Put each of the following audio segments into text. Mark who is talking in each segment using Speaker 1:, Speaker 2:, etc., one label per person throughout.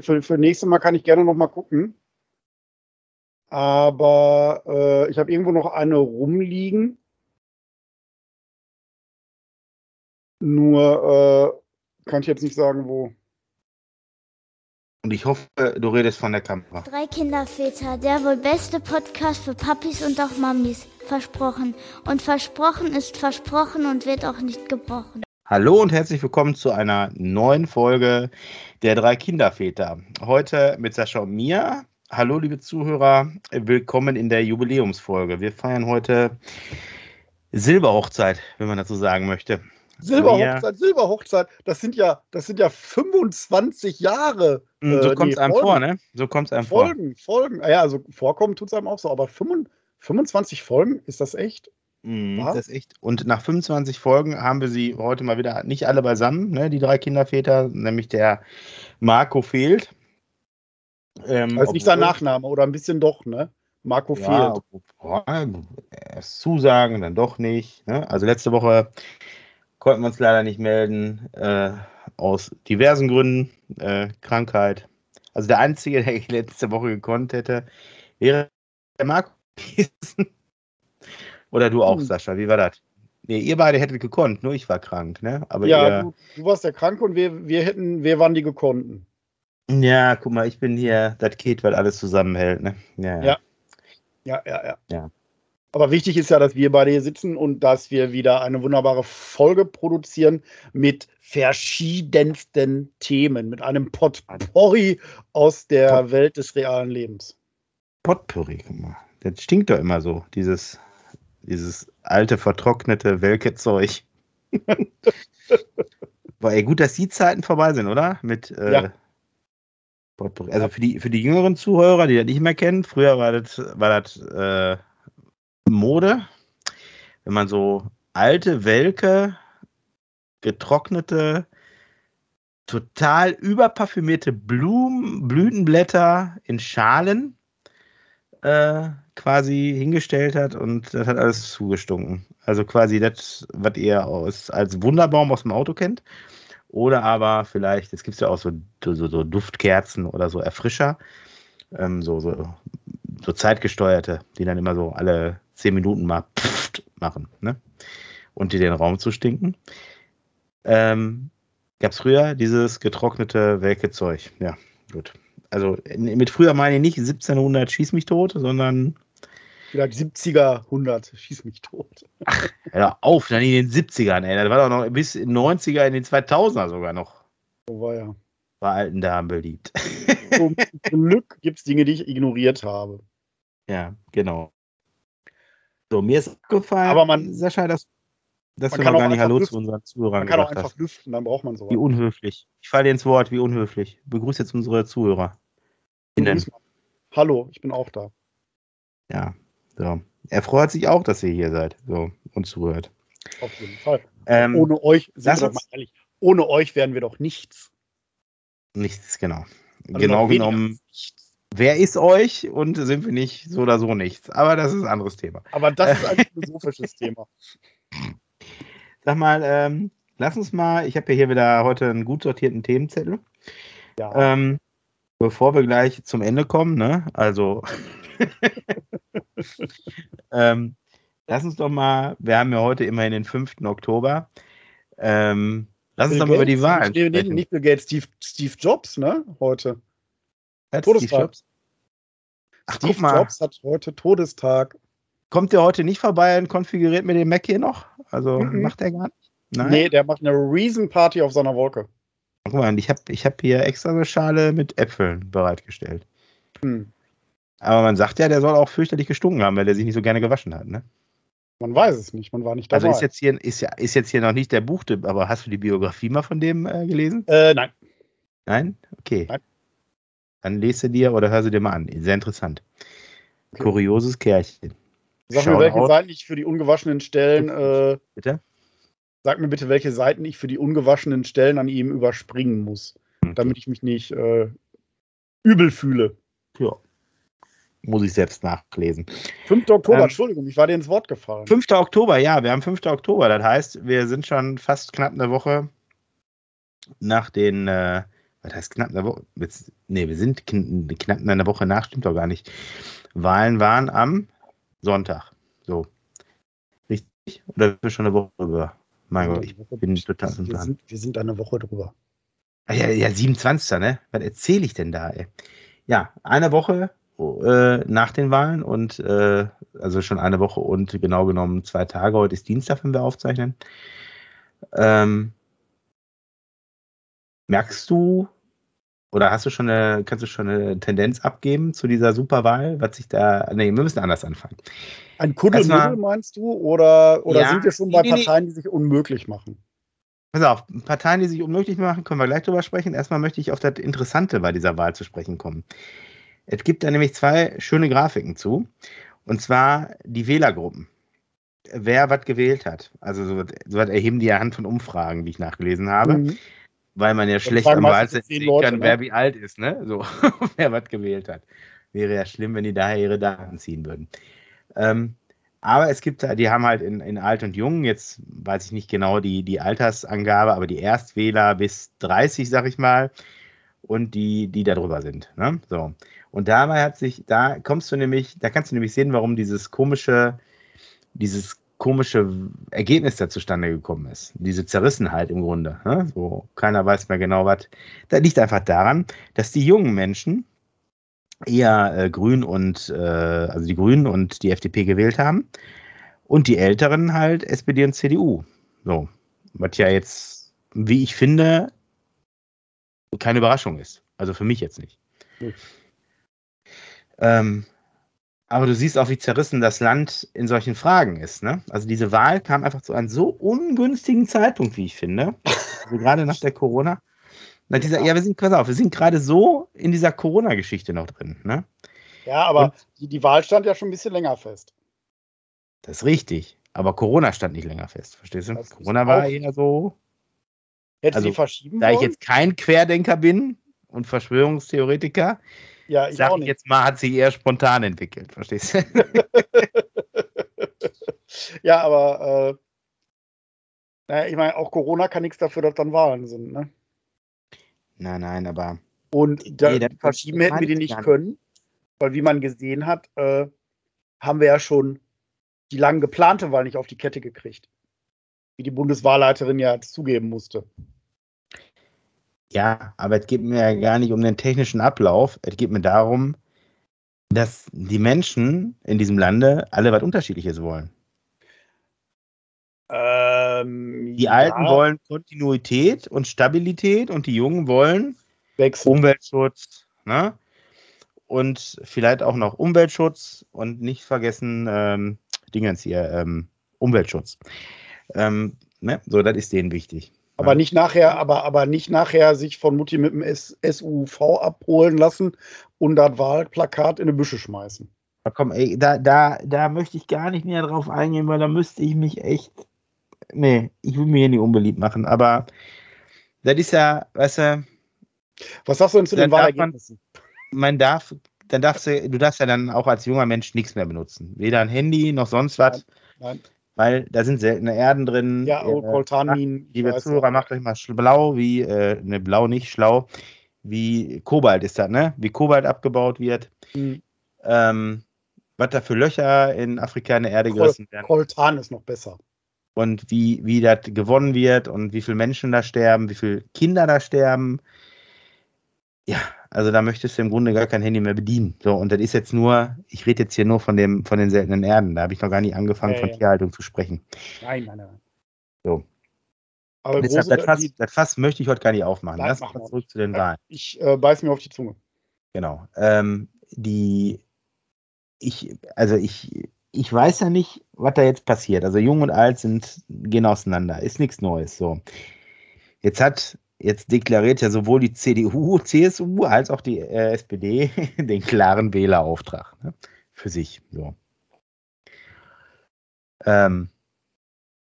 Speaker 1: für, für nächstes Mal kann ich gerne noch mal gucken. Aber äh, ich habe irgendwo noch eine rumliegen. Nur äh, kann ich jetzt nicht sagen, wo.
Speaker 2: Und ich hoffe, du redest von der Kamera.
Speaker 3: Drei Kinderväter, der wohl beste Podcast für Papis und auch Mamis. Versprochen. Und versprochen ist versprochen und wird auch nicht gebrochen.
Speaker 2: Hallo und herzlich willkommen zu einer neuen Folge der drei Kinderväter. Heute mit Sascha und mir. Hallo, liebe Zuhörer. Willkommen in der Jubiläumsfolge. Wir feiern heute Silberhochzeit, wenn man dazu sagen möchte.
Speaker 1: Silberhochzeit, Silberhochzeit, das sind ja, das sind ja 25 Jahre.
Speaker 2: Hm, so äh, kommt es einem Folgen. vor, ne? So kommt es einem
Speaker 1: Folgen, vor. Folgen, Folgen. Ja, also vorkommen tut es einem auch so, aber 25 Folgen, ist das echt?
Speaker 2: Mhm, das ist echt. Und nach 25 Folgen haben wir sie heute mal wieder nicht alle beisammen, ne, die drei Kinderväter, nämlich der Marco fehlt.
Speaker 1: Ähm, ist nicht sein Nachname oder ein bisschen doch, ne? Marco ja, fehlt.
Speaker 2: Boah, erst zusagen, dann doch nicht. Ne? Also letzte Woche konnten wir uns leider nicht melden, äh, aus diversen Gründen. Äh, Krankheit. Also der Einzige, der letzte Woche gekonnt hätte, wäre der Marco gewesen. Oder du auch, hm. Sascha, wie war das? Nee, ihr beide hättet gekonnt, nur ich war krank, ne?
Speaker 1: Aber ja, ihr, du, du, warst der Kranke und wir, wir hätten, wir waren die gekonnten.
Speaker 2: Ja, guck mal, ich bin hier das Kind, weil alles zusammenhält, ne?
Speaker 1: Ja. Ja, ja, ja. ja. ja. Aber wichtig ist ja, dass wir beide hier sitzen und dass wir wieder eine wunderbare Folge produzieren mit verschiedensten Themen, mit einem Potpourri aus der Pot Welt des realen Lebens.
Speaker 2: Potpourri, guck mal. Das stinkt doch immer so, dieses dieses alte, vertrocknete, welke Zeug. War ey, gut, dass die Zeiten vorbei sind, oder? Mit, äh, ja. Also für die, für die jüngeren Zuhörer, die das nicht mehr kennen, früher war das, war das äh, Mode, wenn man so alte, welke, getrocknete, total überparfümierte Blumen, Blütenblätter in Schalen äh, quasi hingestellt hat und das hat alles zugestunken. Also quasi das, was ihr aus, als Wunderbaum aus dem Auto kennt. Oder aber vielleicht, es gibt ja auch so, so, so, Duftkerzen oder so Erfrischer, ähm, so, so, so zeitgesteuerte, die dann immer so alle zehn Minuten mal pfft machen, ne? Und die den Raum zu stinken. Ähm, Gab es früher dieses getrocknete welke Zeug. Ja, gut. Also mit früher meine ich nicht 1700 schieß mich tot, sondern
Speaker 1: Vielleicht 70er, 100, schieß mich tot.
Speaker 2: Ach, hör auf, dann in den 70ern, ey. Das war doch noch bis in den 90er, in den 2000er sogar noch.
Speaker 1: So war ja.
Speaker 2: Bei alten Damen beliebt.
Speaker 1: Zum Glück gibt es Dinge, die ich ignoriert habe.
Speaker 2: Ja, genau. So, mir ist aufgefallen,
Speaker 1: aber man,
Speaker 2: Sascha, dass, dass du noch gar nicht Hallo lüften. zu unseren Zuhörern
Speaker 1: Man kann auch einfach hast. lüften, dann braucht man sowas.
Speaker 2: Wie unhöflich. Ich falle dir ins Wort, wie unhöflich. Begrüße jetzt unsere Zuhörer.
Speaker 1: Hallo, ich bin auch da.
Speaker 2: Ja, so. Er freut sich auch, dass ihr hier seid so, und zuhört.
Speaker 1: Auf jeden Fall. Ähm, ohne euch, sind wir mal ehrlich, ohne euch wären wir doch nichts.
Speaker 2: Nichts, genau. Also genau genommen, wer ist euch und sind wir nicht so oder so nichts. Aber das ist ein anderes Thema.
Speaker 1: Aber das ist ein philosophisches Thema.
Speaker 2: Sag mal, ähm, lass uns mal, ich habe ja hier wieder heute einen gut sortierten Themenzettel. Ja. Ähm, bevor wir gleich zum Ende kommen, ne? Also ähm, lass uns doch mal, wir haben ja heute immerhin den 5. Oktober. Ähm, lass uns doch mal über die Wahlen
Speaker 1: sprechen. Nicht, Bill Gates, Steve, Steve Jobs, ne? Heute.
Speaker 2: Hat Todestag. Steve Jobs?
Speaker 1: Ach, Steve Jobs hat heute Todestag.
Speaker 2: Kommt der heute nicht vorbei und konfiguriert mir den Mac hier noch? Also mhm. macht er gar nicht?
Speaker 1: Nein? Nee, der macht eine Reason Party auf seiner Wolke.
Speaker 2: Guck mal, ich habe ich hab hier extra eine Schale mit Äpfeln bereitgestellt. Hm. Aber man sagt ja, der soll auch fürchterlich gestunken haben, weil der sich nicht so gerne gewaschen hat, ne?
Speaker 1: Man weiß es nicht, man war nicht
Speaker 2: dabei. Also ist jetzt hier, ist ist jetzt hier noch nicht der Buchtipp, aber hast du die Biografie mal von dem äh, gelesen?
Speaker 1: Äh, nein.
Speaker 2: Nein? Okay. Nein. Dann lese dir oder hör sie dir mal an. Sehr interessant. Okay. Kurioses Kerlchen.
Speaker 1: Sag Schauen mir, welche. Seiten ich für die ungewaschenen Stellen. Äh,
Speaker 2: bitte?
Speaker 1: Sag mir bitte, welche Seiten ich für die ungewaschenen Stellen an ihm überspringen muss, okay. damit ich mich nicht äh, übel fühle.
Speaker 2: Ja muss ich selbst nachlesen.
Speaker 1: 5. Oktober, ähm, Entschuldigung, ich war dir ins Wort gefallen.
Speaker 2: 5. Oktober, ja, wir haben 5. Oktober. Das heißt, wir sind schon fast knapp eine Woche nach den, äh, was heißt knapp eine Woche? Jetzt, nee, wir sind knapp in einer Woche nach, stimmt doch gar nicht. Wahlen waren am Sonntag. So. Richtig? Oder sind wir schon eine Woche drüber? Mein Gott, ich bin total
Speaker 1: wir sind, wir sind eine Woche drüber.
Speaker 2: Ah, ja, ja, 27. Ne? Was erzähle ich denn da, ey? Ja, eine Woche äh, nach den Wahlen und äh, also schon eine Woche und genau genommen zwei Tage. Heute ist Dienstag, wenn wir aufzeichnen. Ähm, merkst du oder hast du schon eine, kannst du schon eine Tendenz abgeben zu dieser Superwahl, was sich da. Nee, wir müssen anders anfangen.
Speaker 1: Ein Kuddelmuddel meinst du? Oder, oder ja, sind wir schon bei nee, Parteien, die sich unmöglich machen?
Speaker 2: Pass auf, Parteien, die sich unmöglich machen, können wir gleich drüber sprechen. Erstmal möchte ich auf das Interessante bei dieser Wahl zu sprechen kommen. Es gibt da nämlich zwei schöne Grafiken zu. Und zwar die Wählergruppen. Wer was gewählt hat. Also so, so was erheben die ja Hand von Umfragen, die ich nachgelesen habe. Mhm weil man ja schlecht am Wahlzettel sehen kann, ne? wer wie alt ist, ne? So, wer was gewählt hat. Wäre ja schlimm, wenn die daher ihre Daten ziehen würden. Ähm, aber es gibt die haben halt in, in Alt und Jung, jetzt weiß ich nicht genau die, die Altersangabe, aber die Erstwähler bis 30, sag ich mal, und die, die da drüber sind. Ne? So. Und dabei hat sich, da kommst du nämlich, da kannst du nämlich sehen, warum dieses komische, dieses komische Ergebnis da zustande gekommen ist. Diese Zerrissenheit im Grunde. Ne? So, keiner weiß mehr genau was. Das liegt einfach daran, dass die jungen Menschen eher äh, Grün und, äh, also die Grünen und die FDP gewählt haben und die Älteren halt SPD und CDU. So, was ja jetzt, wie ich finde, keine Überraschung ist. Also für mich jetzt nicht. Mhm. Ähm, aber du siehst auch, wie zerrissen das Land in solchen Fragen ist. Ne? Also diese Wahl kam einfach zu einem so ungünstigen Zeitpunkt, wie ich finde. Also gerade nach der Corona. Nach dieser, ja, wir sind, pass auf, wir sind gerade so in dieser Corona-Geschichte noch drin. Ne?
Speaker 1: Ja, aber die, die Wahl stand ja schon ein bisschen länger fest.
Speaker 2: Das ist richtig. Aber Corona stand nicht länger fest, verstehst du? Das Corona war eher so.
Speaker 1: Hätte also, sie verschieben
Speaker 2: Da wollen? ich jetzt kein Querdenker bin und Verschwörungstheoretiker, ja, ich Sag auch nicht. jetzt mal, hat sich eher spontan entwickelt, verstehst du?
Speaker 1: ja, aber äh, naja, ich meine, auch Corona kann nichts dafür, dass dann Wahlen sind, ne?
Speaker 2: Nein, nein, aber.
Speaker 1: Und da, nee, verschieben hätten wir die nicht können, weil wie man gesehen hat, äh, haben wir ja schon die lang geplante Wahl nicht auf die Kette gekriegt. Wie die Bundeswahlleiterin ja zugeben musste.
Speaker 2: Ja, aber es geht mir ja gar nicht um den technischen Ablauf. Es geht mir darum, dass die Menschen in diesem Lande alle was Unterschiedliches wollen. Ähm, die Alten ja. wollen Kontinuität und Stabilität und die Jungen wollen Wechsel. Umweltschutz. Ne? Und vielleicht auch noch Umweltschutz und nicht vergessen ähm, Dingens hier, ähm, Umweltschutz. Ähm, ne? So, das ist denen wichtig.
Speaker 1: Aber nicht nachher, aber, aber nicht nachher sich von Mutti mit dem SUV abholen lassen und das Wahlplakat in die Büsche schmeißen.
Speaker 2: Na komm, ey, da, da, da möchte ich gar nicht näher drauf eingehen, weil da müsste ich mich echt. Nee, ich will mir hier nicht unbeliebt machen, aber das ist ja, weißt du.
Speaker 1: Was sagst du denn zu den Wahlergebnissen?
Speaker 2: Man, man darf, dann darfst du, du darfst ja dann auch als junger Mensch nichts mehr benutzen. Weder ein Handy noch sonst was. Nein, nein weil da sind seltene Erden drin.
Speaker 1: Ja, oh, Coltanmin.
Speaker 2: Liebe Zuhörer, macht euch mal blau, wie, äh, ne, blau nicht, schlau, wie Kobalt ist das, ne? Wie Kobalt abgebaut wird. Mhm. Ähm, was da für Löcher in Afrika in der Erde gerissen
Speaker 1: werden. Coltan ist noch besser.
Speaker 2: Und wie, wie das gewonnen wird und wie viele Menschen da sterben, wie viele Kinder da sterben. Ja, also da möchtest du im Grunde gar kein Handy mehr bedienen. So, und das ist jetzt nur, ich rede jetzt hier nur von dem, von den seltenen Erden. Da habe ich noch gar nicht angefangen, ja, von ja. Tierhaltung zu sprechen. Nein, nein, nein. So. Aber deshalb, das, Fass, das Fass möchte ich heute gar nicht aufmachen. Lass mal zurück zu den Wahlen.
Speaker 1: Ich äh, beiß mir auf die Zunge.
Speaker 2: Genau. Ähm, die, ich, also ich, ich weiß ja nicht, was da jetzt passiert. Also jung und alt sind, gehen auseinander. Ist nichts Neues. So. Jetzt hat Jetzt deklariert ja sowohl die CDU, CSU als auch die äh, SPD den klaren Wählerauftrag ne, für sich. So. Ähm,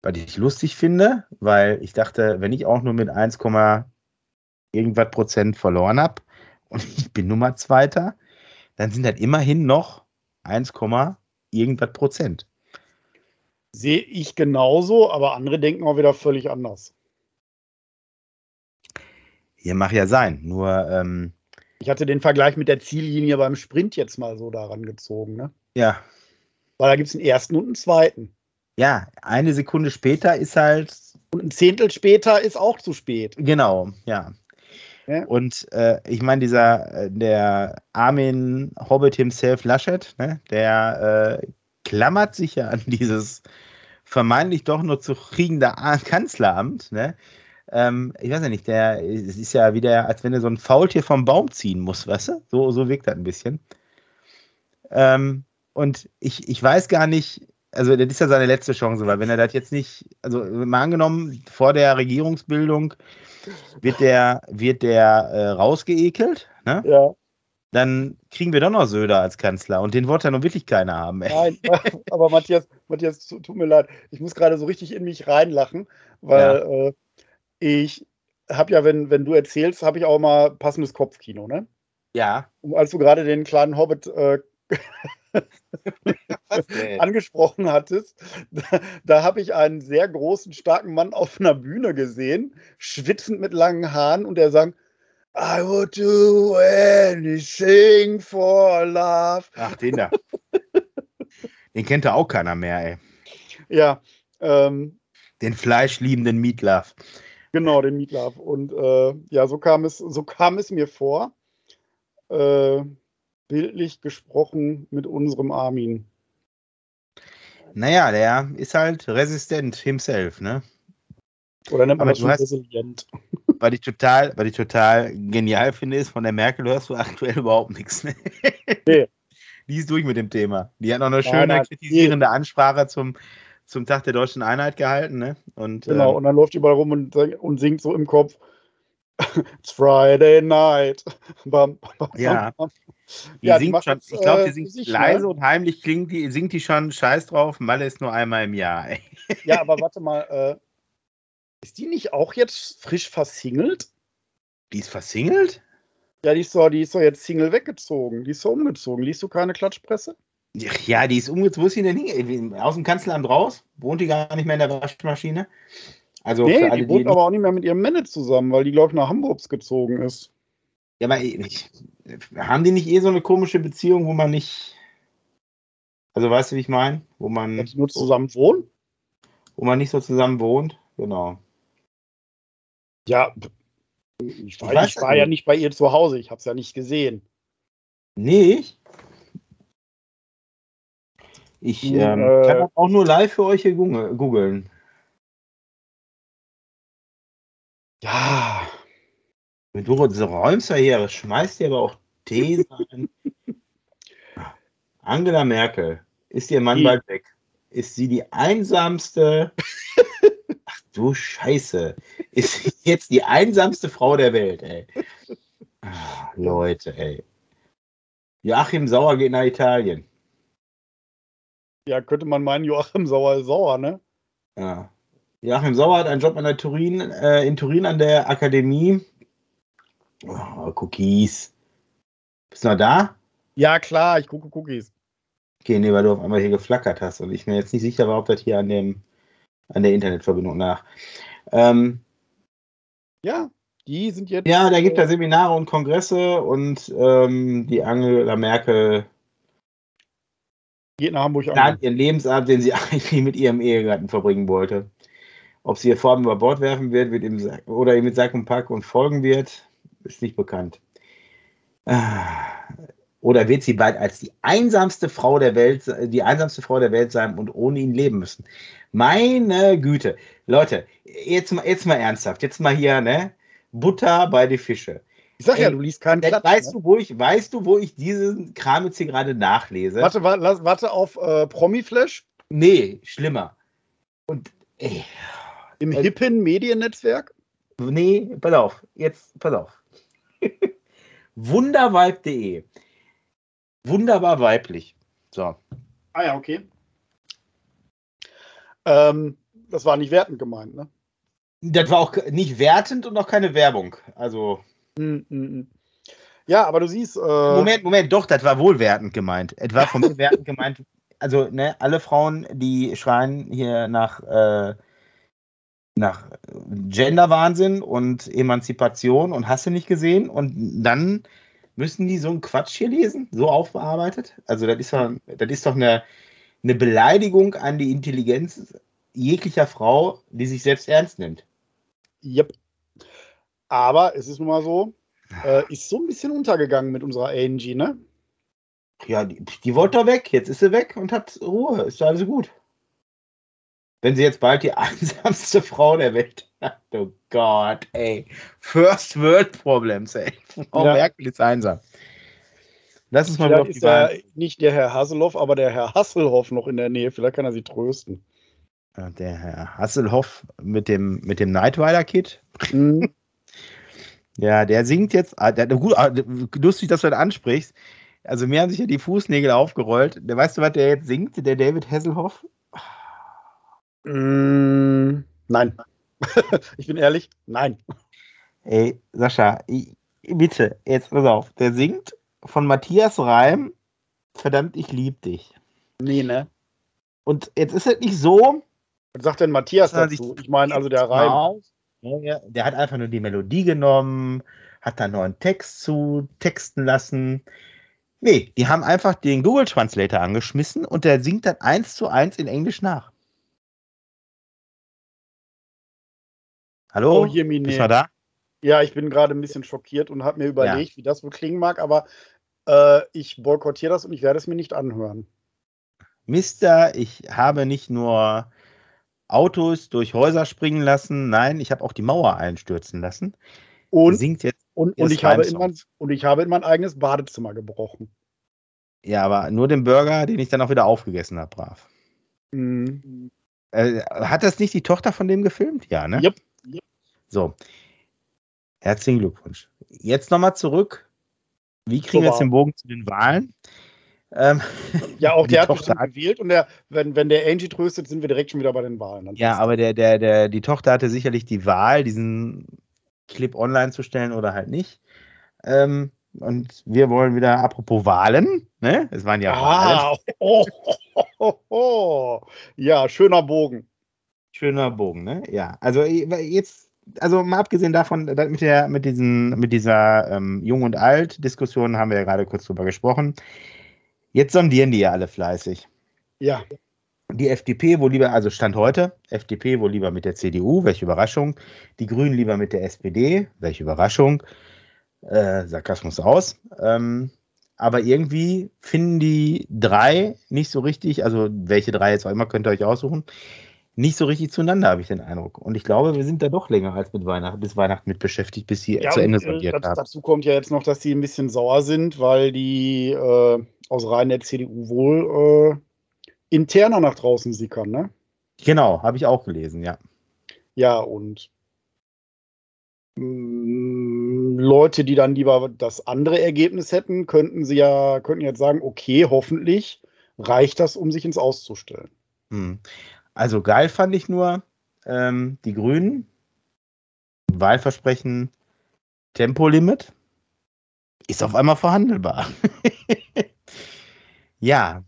Speaker 2: was ich lustig finde, weil ich dachte, wenn ich auch nur mit 1, irgendwas Prozent verloren habe und ich bin Nummer Zweiter, dann sind das immerhin noch 1, irgendwas Prozent.
Speaker 1: Sehe ich genauso, aber andere denken auch wieder völlig anders.
Speaker 2: Hier mag ja sein, nur. Ähm,
Speaker 1: ich hatte den Vergleich mit der Ziellinie beim Sprint jetzt mal so daran gezogen, ne?
Speaker 2: Ja.
Speaker 1: Weil da gibt es einen ersten und einen zweiten.
Speaker 2: Ja, eine Sekunde später ist halt.
Speaker 1: Und ein Zehntel später ist auch zu spät.
Speaker 2: Genau, ja. ja. Und äh, ich meine, dieser, äh, der Armin Hobbit himself Laschet, ne, der äh, klammert sich ja an dieses vermeintlich doch nur zu kriegende Kanzleramt, ne? Ähm, ich weiß ja nicht, der es ist ja wieder, als wenn er so ein Faultier vom Baum ziehen muss, weißt du? So, so wirkt das ein bisschen. Ähm, und ich, ich weiß gar nicht, also das ist ja seine letzte Chance, weil wenn er das jetzt nicht, also mal angenommen, vor der Regierungsbildung wird der, wird der äh, rausgeekelt, ne?
Speaker 1: Ja.
Speaker 2: Dann kriegen wir doch noch Söder als Kanzler und den wollte ja nun wirklich keiner haben.
Speaker 1: Ey. Nein, aber Matthias, Matthias, tut mir leid, ich muss gerade so richtig in mich reinlachen, weil ja. äh, ich habe ja, wenn, wenn du erzählst, habe ich auch mal passendes Kopfkino, ne?
Speaker 2: Ja.
Speaker 1: Und als du gerade den kleinen Hobbit äh, angesprochen hattest, da, da habe ich einen sehr großen, starken Mann auf einer Bühne gesehen, schwitzend mit langen Haaren und der sang, I would do anything for love.
Speaker 2: Ach, den da. den kennt ja auch keiner mehr, ey.
Speaker 1: Ja. Ähm,
Speaker 2: den fleischliebenden Meatloaf.
Speaker 1: Genau, den Meatloaf. Und äh, ja, so kam es, so kam es mir vor. Äh, bildlich gesprochen mit unserem Armin.
Speaker 2: Naja, der ist halt resistent himself, ne?
Speaker 1: Oder nennt man Aber das schon hast, resilient?
Speaker 2: Was ich, total, was ich total genial finde, ist, von der Merkel hörst du aktuell überhaupt nichts. Ne? Nee. Die ist durch mit dem Thema. Die hat noch eine schöne nein, kritisierende nee. Ansprache zum, zum Tag der deutschen Einheit gehalten. Ne? Und,
Speaker 1: genau, ähm, und dann läuft die überall rum und, und singt so im Kopf. It's Friday night. Bam,
Speaker 2: bam, ja. Bam. Die ja, singt die schon, ich glaube, die äh, singt sich, leise ne? und heimlich klingt die, singt die schon scheiß drauf. Malle ist nur einmal im Jahr. Ey.
Speaker 1: Ja, aber warte mal, äh, ist die nicht auch jetzt frisch versingelt?
Speaker 2: Die ist versingelt?
Speaker 1: Ja, die ist doch, die ist doch jetzt Single weggezogen. Die ist so umgezogen. Liest du keine Klatschpresse?
Speaker 2: Ja, die ist umgezogen. Wo ist sie denn hin? Aus dem Kanzleramt raus? Wohnt die gar nicht mehr in der Waschmaschine?
Speaker 1: Also nee, alle, die wohnt aber auch nicht mehr mit ihrem Männer zusammen, weil die, glaube ich, nach Hamburg gezogen ist.
Speaker 2: Ja, aber ich, haben die nicht eh so eine komische Beziehung, wo man nicht. Also weißt du, wie ich meine? Wo man.
Speaker 1: Dass nur zusammen wohnen?
Speaker 2: Wo man nicht so zusammen wohnt, genau.
Speaker 1: Ja, ich war, ich ich war ja nicht bei ihr zu Hause, ich habe es ja nicht gesehen.
Speaker 2: Nicht? Ich hm, ähm, äh, kann auch nur live für euch hier googeln.
Speaker 1: Ja.
Speaker 2: Wenn du räumst ja hier, schmeißt dir aber auch These an. Angela Merkel, ist ihr Mann Die. bald weg? Ist sie die einsamste? Ach du Scheiße. Ist sie jetzt die einsamste Frau der Welt, ey? Ach, Leute, ey. Joachim Sauer geht nach Italien.
Speaker 1: Ja, könnte man meinen, Joachim Sauer ist sauer, ne?
Speaker 2: Ja. Joachim Sauer hat einen Job an der Turin, äh, in Turin an der Akademie. Oh, Cookies. Bist du noch da?
Speaker 1: Ja, klar, ich gucke Cookies.
Speaker 2: Okay, nee, weil du auf einmal hier geflackert hast und ich mir jetzt nicht sicher war, ob das hier an, dem, an der Internetverbindung nach. Ähm,
Speaker 1: ja, die sind jetzt.
Speaker 2: Ja, da gibt es äh, Seminare und Kongresse und ähm, die Angela Merkel
Speaker 1: geht nach Hamburg
Speaker 2: an. ihren Lebensabend, den sie eigentlich mit ihrem Ehegatten verbringen wollte. Ob sie ihr Vorhaben über Bord werfen wird, wird ihm, oder ihm mit Sack und Pack und folgen wird, ist nicht bekannt. Ah. Oder wird sie bald als die einsamste Frau der Welt, die einsamste Frau der Welt sein und ohne ihn leben müssen? Meine Güte. Leute, jetzt mal, jetzt mal ernsthaft. Jetzt mal hier, ne? Butter bei die Fische.
Speaker 1: Ich sag Ey, ja, du liest keinen
Speaker 2: Klatsch, weißt, ne? du, wo ich, weißt du, wo ich diesen Kram jetzt hier gerade nachlese?
Speaker 1: Warte, warte, warte auf äh, Promiflash?
Speaker 2: Nee, schlimmer. Und ey,
Speaker 1: Im äh, hippen Mediennetzwerk?
Speaker 2: Nee, pass auf. Jetzt, pass auf. Wunderweib.de. Wunderbar weiblich. So.
Speaker 1: Ah ja, okay. Ähm, das war nicht wertend gemeint, ne?
Speaker 2: Das war auch nicht wertend und auch keine Werbung. Also.
Speaker 1: Mm, mm, mm. Ja, aber du siehst. Äh
Speaker 2: Moment, Moment, doch, das war wohlwertend gemeint. Etwa von mir wertend gemeint. Also, ne, alle Frauen, die schreien hier nach äh, nach Genderwahnsinn und Emanzipation und hast du nicht gesehen und dann müssen die so einen Quatsch hier lesen, so aufbearbeitet. Also das ist doch, das ist doch eine, eine Beleidigung an die Intelligenz jeglicher Frau, die sich selbst ernst nimmt.
Speaker 1: Yep. Aber es ist nun mal so, äh, ist so ein bisschen untergegangen mit unserer Angie, ne?
Speaker 2: Ja, die, die wollte doch weg. Jetzt ist sie weg und hat Ruhe. Ist alles gut. Wenn sie jetzt bald die einsamste Frau der Welt hat. Oh Gott, ey. First World Problems, ey. Frau ja. Merkel ist einsam.
Speaker 1: Lass uns mal Vielleicht ist ja nicht der Herr Hasselhoff, aber der Herr Hasselhoff noch in der Nähe. Vielleicht kann er sie trösten.
Speaker 2: Der Herr Hasselhoff mit dem, mit dem Night Rider-Kit. Mhm. Ja, der singt jetzt. Ah, der, gut, ah, lustig, dass du das ansprichst. Also, mir haben sich ja die Fußnägel aufgerollt. Weißt du, was der jetzt singt, der David Hasselhoff?
Speaker 1: Mm, nein. ich bin ehrlich, nein.
Speaker 2: Ey, Sascha, ich, bitte, jetzt pass auf. Der singt von Matthias Reim, verdammt, ich lieb dich.
Speaker 1: Nee, ne?
Speaker 2: Und jetzt ist es nicht so.
Speaker 1: Was sagt denn Matthias dazu? Ich meine, also der Reim.
Speaker 2: Ja, der hat einfach nur die Melodie genommen, hat da einen neuen Text zu texten lassen. Nee, die haben einfach den Google Translator angeschmissen und der singt dann eins zu eins in Englisch nach. Hallo? Oh,
Speaker 1: Jemine. Bist du da? Ja, ich bin gerade ein bisschen schockiert und habe mir überlegt, ja. wie das wohl klingen mag, aber äh, ich boykottiere das und ich werde es mir nicht anhören.
Speaker 2: Mister, ich habe nicht nur Autos durch Häuser springen lassen, nein, ich habe auch die Mauer einstürzen lassen.
Speaker 1: Und, singt jetzt und, und, ich habe in mein, und ich habe in mein eigenes Badezimmer gebrochen.
Speaker 2: Ja, aber nur den Burger, den ich dann auch wieder aufgegessen habe, brav. Mhm. Äh, hat das nicht die Tochter von dem gefilmt? Ja, ne? Yep. yep. So. Herzlichen Glückwunsch. Jetzt nochmal zurück. Wie kriegen so wir jetzt den Bogen zu den Wahlen?
Speaker 1: Ähm, ja, auch der hat bestimmt gewählt und der, wenn, wenn der Angie tröstet, sind wir direkt schon wieder bei den Wahlen.
Speaker 2: ja, aber der, der, der, die Tochter hatte sicherlich die Wahl, diesen Clip online zu stellen oder halt nicht. Ähm, und wir wollen wieder, apropos Wahlen, ne? Es waren ja ah, Wahlen. Oh,
Speaker 1: oh, oh, Ja, schöner Bogen.
Speaker 2: Schöner Bogen, ne? Ja, also jetzt, also mal abgesehen davon, mit, der, mit, diesen, mit dieser ähm, Jung- und Alt-Diskussion haben wir ja gerade kurz drüber gesprochen. Jetzt sondieren die ja alle fleißig.
Speaker 1: Ja.
Speaker 2: Die FDP wohl lieber, also Stand heute, FDP wohl lieber mit der CDU, welche Überraschung. Die Grünen lieber mit der SPD, welche Überraschung. Äh, Sarkasmus aus. Ähm, aber irgendwie finden die drei nicht so richtig, also welche drei jetzt auch immer, könnt ihr euch aussuchen, nicht so richtig zueinander, habe ich den Eindruck. Und ich glaube, wir sind da doch länger als mit Weihnachten, bis Weihnachten mit beschäftigt, bis sie ja, zu Ende
Speaker 1: sondiert äh, haben. Dazu kommt ja jetzt noch, dass die ein bisschen sauer sind, weil die äh, aus Reihen der CDU wohl äh, interner nach draußen sickern, ne?
Speaker 2: Genau, habe ich auch gelesen, ja.
Speaker 1: Ja, und mh, mm, Leute, die dann lieber das andere Ergebnis hätten, könnten sie ja, könnten jetzt sagen, okay, hoffentlich reicht das, um sich ins Auszustellen.
Speaker 2: Hm. Also geil fand ich nur ähm, die Grünen, Wahlversprechen, Tempolimit ist auf einmal verhandelbar. ja.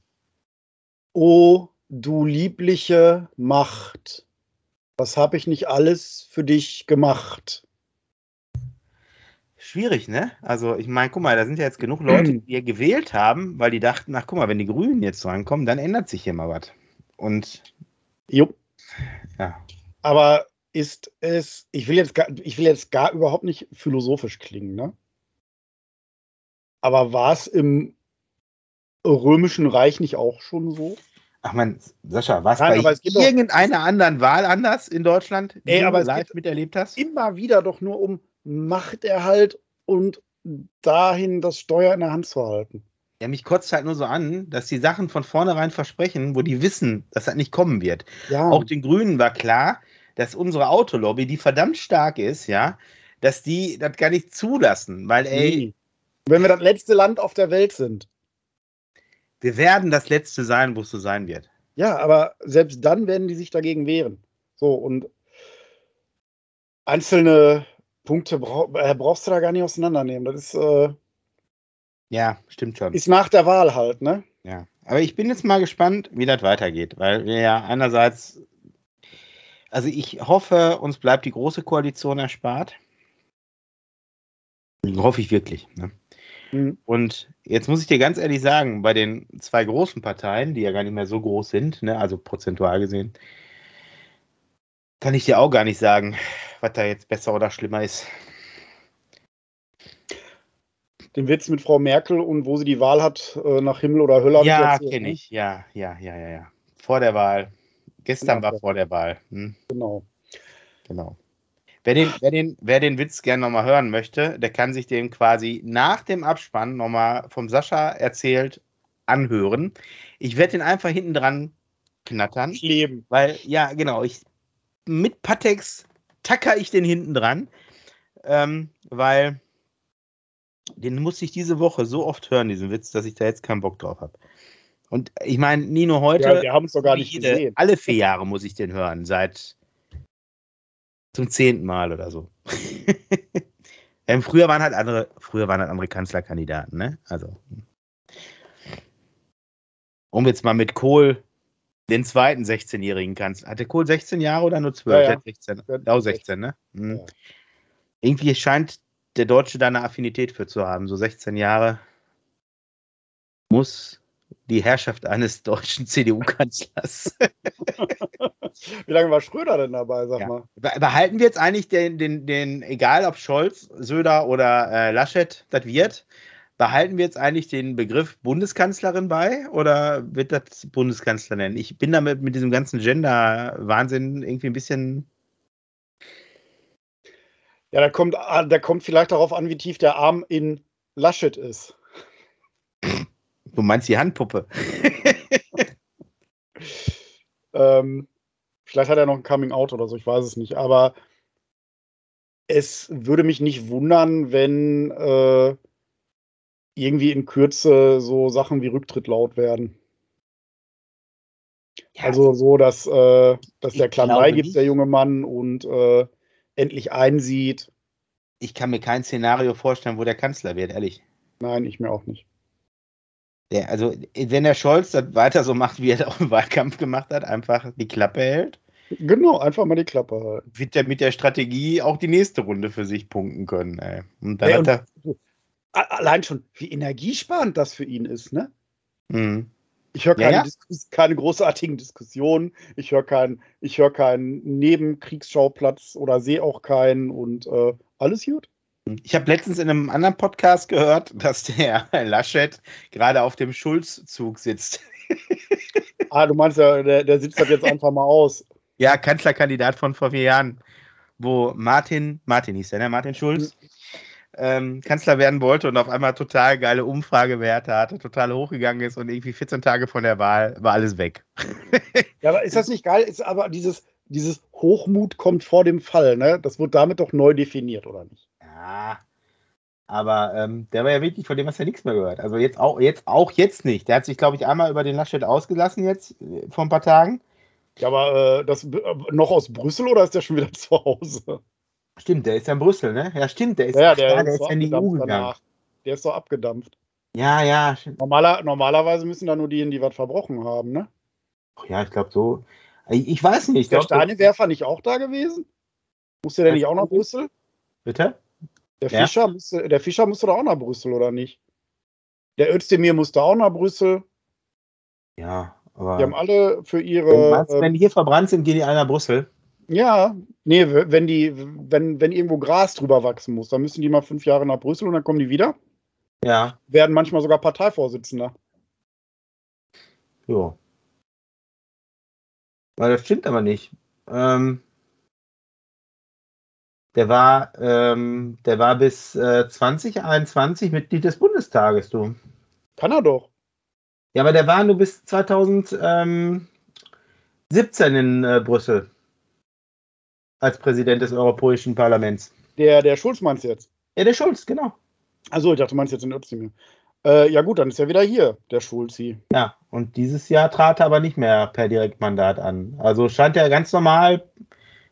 Speaker 1: Oh, du liebliche Macht, was habe ich nicht alles für dich gemacht?
Speaker 2: Schwierig, ne? Also, ich meine, guck mal, da sind ja jetzt genug Leute, die hier gewählt haben, weil die dachten, ach guck mal, wenn die Grünen jetzt rankommen, dann ändert sich hier mal was. Und
Speaker 1: Jo. Ja. Aber ist es, ich will jetzt gar, ich will jetzt gar überhaupt nicht philosophisch klingen, ne? Aber war es im Römischen Reich nicht auch schon so?
Speaker 2: Ach man, Sascha, war es bei irgendeiner anderen Wahl anders in Deutschland,
Speaker 1: die Ey, aber du live miterlebt hast? Immer wieder doch nur um Machterhalt und dahin das Steuer in der Hand zu halten.
Speaker 2: Ja, mich kotzt halt nur so an, dass die Sachen von vornherein versprechen, wo die wissen, dass das nicht kommen wird. Ja. Auch den Grünen war klar, dass unsere Autolobby, die verdammt stark ist, ja, dass die das gar nicht zulassen, weil, ey. Nee.
Speaker 1: Wenn wir das letzte Land auf der Welt sind.
Speaker 2: Wir werden das letzte sein, wo es so sein wird.
Speaker 1: Ja, aber selbst dann werden die sich dagegen wehren. So, und einzelne Punkte brauch, äh, brauchst du da gar nicht auseinandernehmen. Das ist. Äh,
Speaker 2: ja, stimmt schon.
Speaker 1: Ist nach der Wahl halt, ne?
Speaker 2: Ja. Aber ich bin jetzt mal gespannt, wie das weitergeht, weil wir ja einerseits, Also ich hoffe, uns bleibt die große Koalition erspart. Hoffe ich wirklich. Ne? Mhm. Und jetzt muss ich dir ganz ehrlich sagen, bei den zwei großen Parteien, die ja gar nicht mehr so groß sind, ne, also prozentual gesehen, kann ich dir auch gar nicht sagen, was da jetzt besser oder schlimmer ist.
Speaker 1: Den Witz mit Frau Merkel und wo sie die Wahl hat, äh, nach Himmel oder Hölle.
Speaker 2: Ja, kenne ich. Ja, ja, ja, ja, ja. Vor der Wahl. Gestern ja, war vor der Wahl. Hm.
Speaker 1: Genau.
Speaker 2: Genau. Wer den, wer den, wer den Witz gerne nochmal hören möchte, der kann sich den quasi nach dem Abspann nochmal vom Sascha erzählt anhören. Ich werde den einfach hinten dran knattern.
Speaker 1: Kleben.
Speaker 2: Weil, ja, genau, ich, mit Patex tacker ich den hinten dran, ähm, weil den musste ich diese Woche so oft hören, diesen Witz, dass ich da jetzt keinen Bock drauf habe. Und ich meine, Nino heute. Ja,
Speaker 1: wir haben es doch gar nicht jede, gesehen.
Speaker 2: Alle vier Jahre muss ich den hören, seit zum zehnten Mal oder so. ähm, früher waren halt andere, früher waren halt andere Kanzlerkandidaten, ne? Also. Um jetzt mal mit Kohl den zweiten 16-jährigen Kanzler. Hatte Kohl 16 Jahre oder nur 12? Ja, ja. 16. Ja, 16, ne? Mhm. Ja. Irgendwie scheint der Deutsche da eine Affinität für zu haben. So 16 Jahre muss die Herrschaft eines deutschen CDU-Kanzlers.
Speaker 1: Wie lange war Schröder denn dabei, sag ja. mal?
Speaker 2: Behalten wir jetzt eigentlich den, den, den, egal ob Scholz, Söder oder äh, Laschet das wird, behalten wir jetzt eigentlich den Begriff Bundeskanzlerin bei oder wird das Bundeskanzler nennen? Ich bin damit mit diesem ganzen Gender-Wahnsinn irgendwie ein bisschen.
Speaker 1: Ja, da kommt, ah, da kommt vielleicht darauf an, wie tief der Arm in Laschet ist.
Speaker 2: Du meinst die Handpuppe?
Speaker 1: ähm, vielleicht hat er noch ein Coming Out oder so, ich weiß es nicht. Aber es würde mich nicht wundern, wenn äh, irgendwie in Kürze so Sachen wie Rücktritt laut werden. Ja, also so, dass, äh, dass der Clan beigibt, der junge Mann, und äh, endlich einsieht.
Speaker 2: Ich kann mir kein Szenario vorstellen, wo der Kanzler wird, ehrlich.
Speaker 1: Nein, ich mir auch nicht.
Speaker 2: Der, also, wenn der Scholz das weiter so macht, wie er das auch im Wahlkampf gemacht hat, einfach die Klappe hält.
Speaker 1: Genau, einfach mal die Klappe halten.
Speaker 2: Wird er mit der Strategie auch die nächste Runde für sich punkten können. Ey. Und dann hey, hat er.
Speaker 1: Allein schon, wie energiesparend das für ihn ist, ne? Mhm. Ich höre keine, ja, ja. keine, großartigen Diskussionen. Ich höre keinen hör keinen Nebenkriegsschauplatz oder sehe auch keinen und äh, alles gut.
Speaker 2: Ich habe letztens in einem anderen Podcast gehört, dass der Laschet gerade auf dem Schulzzug sitzt.
Speaker 1: ah, du meinst ja, der, der sitzt das jetzt einfach mal aus.
Speaker 2: Ja, Kanzlerkandidat von vor vier Jahren, wo Martin, Martin hieß der, ne? Martin Schulz, ähm, Kanzler werden wollte und auf einmal total geile Umfragewerte hatte, total hochgegangen ist und irgendwie 14 Tage von der Wahl war alles weg.
Speaker 1: ja, aber ist das nicht geil? Ist aber dieses, dieses Hochmut kommt vor dem Fall, ne? Das wird damit doch neu definiert, oder nicht?
Speaker 2: Ja. Aber ähm, der war ja wirklich, von dem hast du ja nichts mehr gehört. Also jetzt auch, jetzt auch jetzt nicht. Der hat sich, glaube ich, einmal über den Laschet ausgelassen jetzt äh, vor ein paar Tagen.
Speaker 1: Ja, aber äh, das äh, noch aus Brüssel oder ist der schon wieder zu Hause?
Speaker 2: Stimmt, der ist ja in Brüssel, ne? Ja, stimmt, der ist,
Speaker 1: ja, der, klar, der ist, ist ja in die EU gegangen. Danach. Der ist doch abgedampft.
Speaker 2: Ja, ja.
Speaker 1: Normaler, normalerweise müssen da nur die, die was verbrochen haben, ne?
Speaker 2: Ja, ich glaube so. Ich, ich, weiß nicht. Ist
Speaker 1: der Steinewerfer nicht auch da gewesen? Musste der nicht auch nach Brüssel?
Speaker 2: Bitte?
Speaker 1: Der Fischer, ja? musste, der Fischer musste doch auch nach Brüssel, oder nicht? Der Özdemir musste auch nach Brüssel.
Speaker 2: Ja, aber.
Speaker 1: Die haben alle für ihre.
Speaker 2: Meinst, äh, wenn die hier verbrannt sind, gehen die alle nach Brüssel?
Speaker 1: Ja, nee, wenn die, wenn, wenn irgendwo Gras drüber wachsen muss, dann müssen die mal fünf Jahre nach Brüssel und dann kommen die wieder.
Speaker 2: Ja.
Speaker 1: Werden manchmal sogar Parteivorsitzender.
Speaker 2: Jo. Weil das stimmt aber nicht. Ähm, der war, ähm, der war bis äh, 2021 Mitglied des Bundestages, du.
Speaker 1: Kann er doch.
Speaker 2: Ja, aber der war nur bis 2017 in äh, Brüssel. Als Präsident des Europäischen Parlaments.
Speaker 1: Der, der Schulz meinst du jetzt?
Speaker 2: Ja, der Schulz, genau.
Speaker 1: Achso, ich dachte, du meinst jetzt den Özdemir. Äh, ja gut, dann ist er wieder hier, der Schulzi.
Speaker 2: Ja, und dieses Jahr trat er aber nicht mehr per Direktmandat an. Also scheint er ganz normal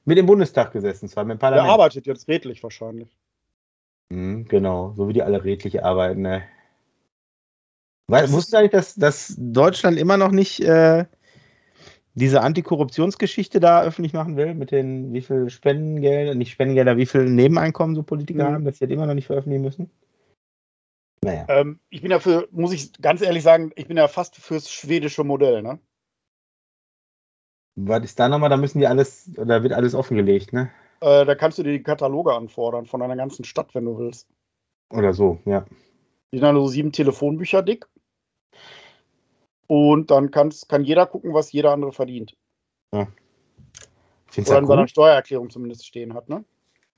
Speaker 2: mit dem Bundestag gesessen zu haben, im
Speaker 1: Parlament. Der arbeitet jetzt redlich wahrscheinlich.
Speaker 2: Mhm, genau, so wie die alle redlich arbeiten. Ne? Weil, wusstest du eigentlich, dass, dass Deutschland immer noch nicht äh, diese Antikorruptionsgeschichte da öffentlich machen will, mit den, wie viel Spendengelder, nicht Spendengelder, wie viel Nebeneinkommen so Politiker mhm. haben, dass sie das immer noch nicht veröffentlichen müssen?
Speaker 1: Naja. Ähm, ich bin ja für, muss ich ganz ehrlich sagen, ich bin ja fast fürs schwedische Modell, ne?
Speaker 2: Was ist da nochmal? Da müssen die alles, da wird alles offengelegt, ne?
Speaker 1: Äh, da kannst du dir die Kataloge anfordern von einer ganzen Stadt, wenn du willst.
Speaker 2: Oder so, ja.
Speaker 1: Die sind dann so sieben Telefonbücher dick. Und dann kann's, kann jeder gucken, was jeder andere verdient. Ja. Findest Oder in seiner Steuererklärung zumindest stehen hat, ne?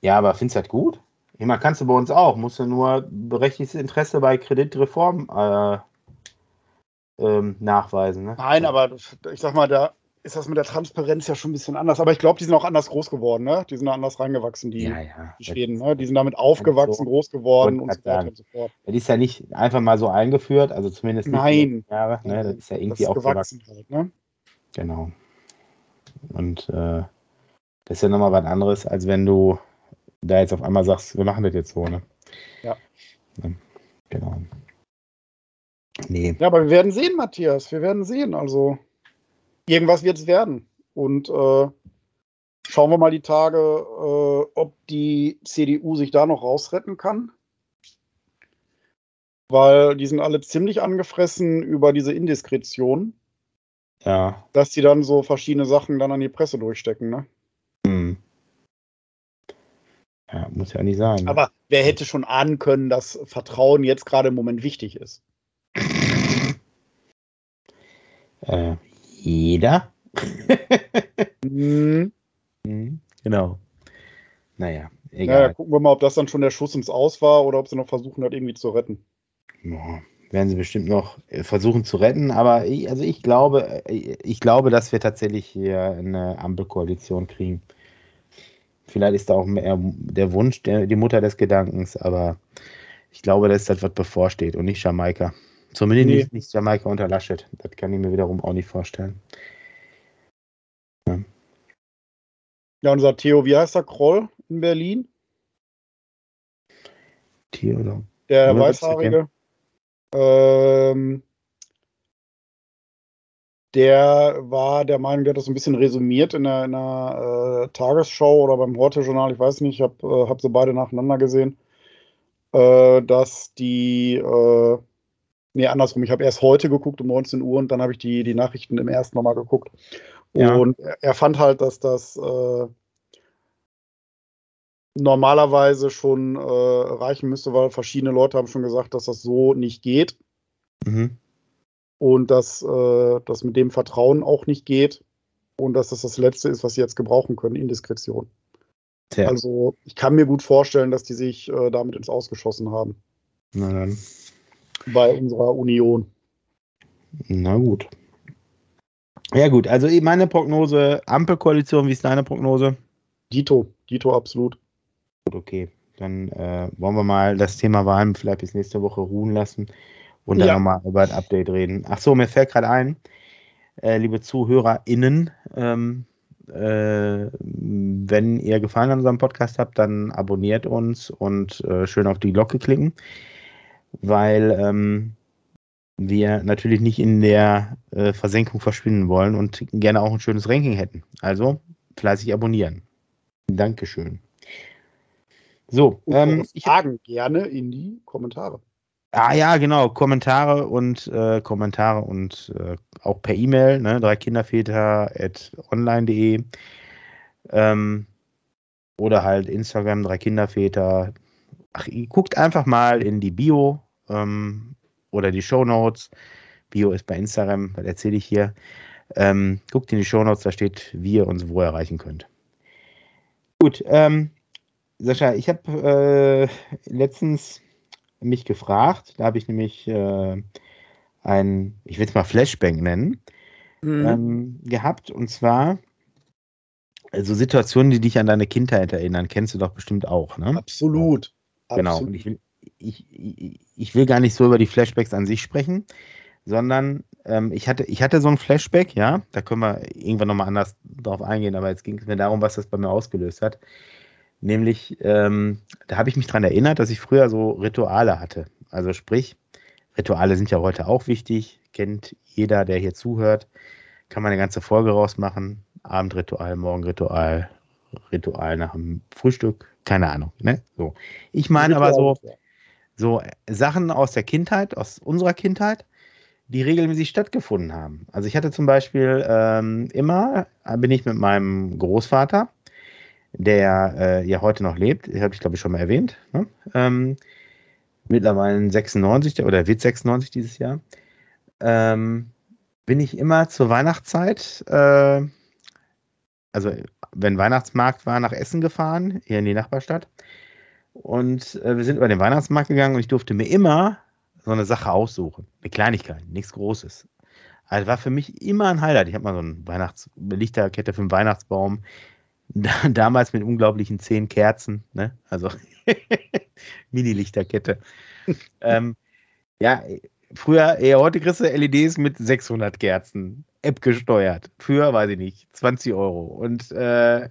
Speaker 2: Ja, aber findest du das gut? Ich meine, kannst du bei uns auch. Musst du nur berechtigtes Interesse bei Kreditreform äh, ähm, nachweisen. Ne?
Speaker 1: Nein, aber ich sag mal, da ist das mit der Transparenz ja schon ein bisschen anders. Aber ich glaube, die sind auch anders groß geworden, ne? Die sind da anders reingewachsen, die, ja, ja. die Schweden, ne? Die sind damit aufgewachsen, so groß geworden und so weiter und so
Speaker 2: fort. Das ist ja nicht einfach mal so eingeführt, also zumindest nicht
Speaker 1: Nein.
Speaker 2: Jahre, ne? Das ist ja irgendwie auch gewachsen. Halt, ne? Genau. Und äh, das ist ja nochmal was anderes, als wenn du da jetzt auf einmal sagst, wir machen das jetzt so, ne?
Speaker 1: Ja.
Speaker 2: Genau.
Speaker 1: Nee. Ja, aber wir werden sehen, Matthias. Wir werden sehen. Also irgendwas wird es werden. Und äh, schauen wir mal die Tage, äh, ob die CDU sich da noch rausretten kann. Weil die sind alle ziemlich angefressen über diese Indiskretion.
Speaker 2: Ja.
Speaker 1: Dass die dann so verschiedene Sachen dann an die Presse durchstecken, ne? Hm.
Speaker 2: Ja, muss ja nicht sein.
Speaker 1: Aber wer hätte schon ahnen können, dass Vertrauen jetzt gerade im Moment wichtig ist?
Speaker 2: Äh, jeder. mhm. Genau. Naja,
Speaker 1: egal. Naja, gucken wir mal, ob das dann schon der Schuss ins Aus war oder ob sie noch versuchen, das irgendwie zu retten.
Speaker 2: Ja, werden sie bestimmt noch äh, versuchen zu retten, aber ich, also ich glaube, äh, ich glaube, dass wir tatsächlich hier eine Ampelkoalition kriegen. Vielleicht ist da auch mehr der Wunsch der, die Mutter des Gedankens, aber ich glaube, dass das was bevorsteht und nicht Jamaika. Zumindest nee. nicht, nicht Jamaika unter Laschet. Das kann ich mir wiederum auch nicht vorstellen.
Speaker 1: Ja, ja unser Theo, wie heißt der Kroll in Berlin?
Speaker 2: Theo,
Speaker 1: Der Weißhaarige. Ähm, der war der Meinung, der hat das so ein bisschen resümiert in einer, äh, Tagesschau oder beim Horte-Journal, ich weiß nicht, ich habe äh, hab sie beide nacheinander gesehen, äh, dass die äh, Nee, andersrum. Ich habe erst heute geguckt um 19 Uhr und dann habe ich die, die Nachrichten im ersten nochmal geguckt. Ja. Und er fand halt, dass das äh, normalerweise schon äh, reichen müsste, weil verschiedene Leute haben schon gesagt, dass das so nicht geht. Mhm. Und dass äh, das mit dem Vertrauen auch nicht geht. Und dass das das Letzte ist, was sie jetzt gebrauchen können, Indiskretion. Tja. Also ich kann mir gut vorstellen, dass die sich äh, damit ins Ausgeschossen haben.
Speaker 2: Na dann
Speaker 1: bei unserer Union.
Speaker 2: Na gut. Ja, gut. Also meine Prognose: Ampelkoalition, wie ist deine Prognose?
Speaker 1: Dito, Dito absolut.
Speaker 2: Gut, okay. Dann äh, wollen wir mal das Thema Wahlen vielleicht bis nächste Woche ruhen lassen und dann ja. nochmal über ein Update reden. Ach so, mir fällt gerade ein, äh, liebe ZuhörerInnen, ähm, äh, wenn ihr Gefallen an unserem Podcast habt, dann abonniert uns und äh, schön auf die Glocke klicken weil ähm, wir natürlich nicht in der äh, Versenkung verschwinden wollen und gerne auch ein schönes Ranking hätten. Also fleißig abonnieren. Dankeschön.
Speaker 1: So, ähm, ich Fragen gerne in die Kommentare.
Speaker 2: Ah ja, genau, Kommentare und äh, Kommentare und äh, auch per E-Mail, ne, dreikinderväter.online.de ähm, oder halt Instagram, dreikinderväter, ach, ihr guckt einfach mal in die Bio ähm, oder die Show Notes. Bio ist bei Instagram, was erzähle ich hier. Ähm, guckt in die Show Notes, da steht, wie ihr uns wo erreichen könnt. Gut, ähm, Sascha, ich habe äh, letztens mich gefragt, da habe ich nämlich äh, ein, ich will es mal Flashbang nennen, mhm. ähm, gehabt. Und zwar also Situationen, die dich an deine Kindheit erinnern, kennst du doch bestimmt auch, ne?
Speaker 1: Absolut.
Speaker 2: Genau. Und ich will, ich, ich, ich will gar nicht so über die Flashbacks an sich sprechen, sondern ähm, ich, hatte, ich hatte so ein Flashback, ja, da können wir irgendwann nochmal anders drauf eingehen, aber jetzt ging es mir darum, was das bei mir ausgelöst hat. Nämlich, ähm, da habe ich mich daran erinnert, dass ich früher so Rituale hatte. Also sprich, Rituale sind ja heute auch wichtig, kennt jeder, der hier zuhört. kann man eine ganze Folge rausmachen. Abendritual, Morgenritual, Ritual nach dem Frühstück, keine Ahnung. Ne? So. Ich meine aber so, so Sachen aus der Kindheit, aus unserer Kindheit, die regelmäßig stattgefunden haben. Also ich hatte zum Beispiel ähm, immer, bin ich mit meinem Großvater, der äh, ja heute noch lebt, habe ich glaube ich schon mal erwähnt, ne? ähm, mittlerweile 96 oder wird 96 dieses Jahr, ähm, bin ich immer zur Weihnachtszeit, äh, also wenn Weihnachtsmarkt war, nach Essen gefahren, hier in die Nachbarstadt. Und äh, wir sind über den Weihnachtsmarkt gegangen und ich durfte mir immer so eine Sache aussuchen. Eine Kleinigkeit, nichts Großes. Also war für mich immer ein Highlight. Ich habe mal so eine Weihnachts Lichterkette für den Weihnachtsbaum. Damals mit unglaublichen zehn Kerzen, ne? Also Mini-Lichterkette. ähm, ja, früher, eher heute kriegst du LEDs mit 600 Kerzen, App gesteuert. Für, weiß ich nicht, 20 Euro. Und äh,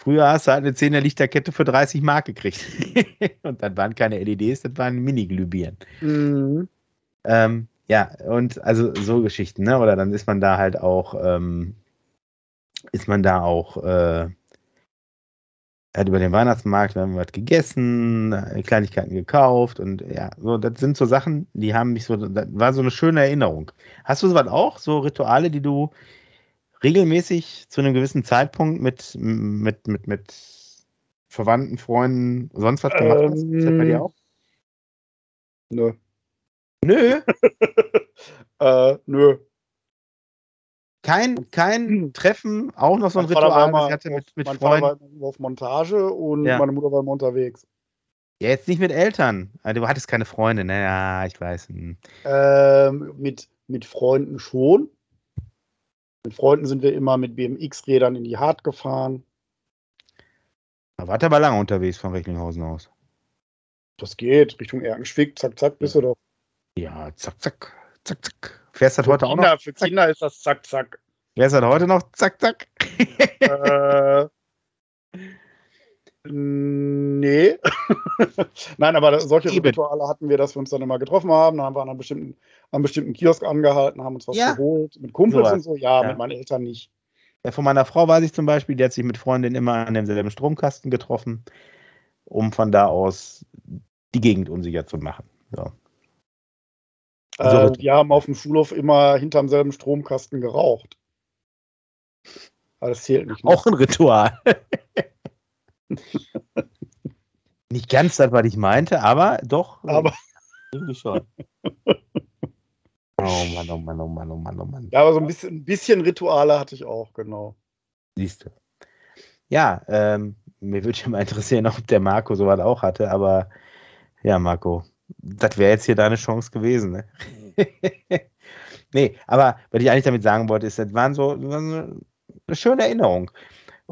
Speaker 2: früher hast du halt eine 10er Lichterkette für 30 Mark gekriegt. und dann waren keine LEDs, das waren Mini-Glühbirnen. Mhm. Ähm, ja, und also so Geschichten, ne? Oder dann ist man da halt auch, ähm, ist man da auch äh, hat über den Weihnachtsmarkt wir haben was gegessen, Kleinigkeiten gekauft und ja, so, das sind so Sachen, die haben mich so, das war so eine schöne Erinnerung. Hast du sowas auch, so Rituale, die du regelmäßig zu einem gewissen Zeitpunkt mit, mit, mit, mit Verwandten, Freunden, sonst was gemacht ähm, hast? Ist das bei dir auch?
Speaker 1: Nö. Nö? äh, nö.
Speaker 2: Kein, kein. Treffen, auch noch so ein Ritual, was ich hatte mit, mit
Speaker 1: mein Freunden. Vater war auf Montage und ja. meine Mutter war immer unterwegs.
Speaker 2: Ja, jetzt nicht mit Eltern. Ah, du hattest keine Freunde, ne? Ja, ich weiß. Hm.
Speaker 1: Ähm, mit, mit Freunden schon. Mit Freunden sind wir immer mit BMX-Rädern in die Hart gefahren.
Speaker 2: Da wart aber lange unterwegs von Recklinghausen aus.
Speaker 1: Das geht, Richtung Erkenschwick, zack, zack, bist du doch.
Speaker 2: Ja, zack, zack, zack, zack. Fährst du das heute
Speaker 1: Kinder,
Speaker 2: auch noch?
Speaker 1: Für Kinder ist das zack, zack.
Speaker 2: Fährst du das heute noch zack, zack? äh,
Speaker 1: nee. Nein, aber solche Eben. Rituale hatten wir, dass wir uns dann immer getroffen haben. Dann haben wir an einem bestimmten, an einem bestimmten Kiosk angehalten, haben uns was ja. geholt. Mit Kumpels so und so. Ja, ja, mit meinen Eltern nicht.
Speaker 2: Ja, von meiner Frau weiß ich zum Beispiel, die hat sich mit Freundinnen immer an demselben Stromkasten getroffen, um von da aus die Gegend unsicher zu machen. So.
Speaker 1: Äh, wir haben auf dem Schulhof immer hinterm selben Stromkasten geraucht. Aber das zählt nicht.
Speaker 2: Mehr. Auch ein Ritual. nicht ganz das, was ich meinte, aber doch.
Speaker 1: Aber.
Speaker 2: Irgendwie schon. Oh Mann, oh Mann, oh Mann, oh Mann, oh Mann.
Speaker 1: Ja, aber so ein bisschen, ein bisschen Rituale hatte ich auch, genau.
Speaker 2: Siehst du. Ja, ähm, mir würde ja mal interessieren, ob der Marco sowas auch hatte, aber ja, Marco, das wäre jetzt hier deine Chance gewesen. Ne? nee, aber was ich eigentlich damit sagen wollte, ist, das waren so, das eine schöne Erinnerung.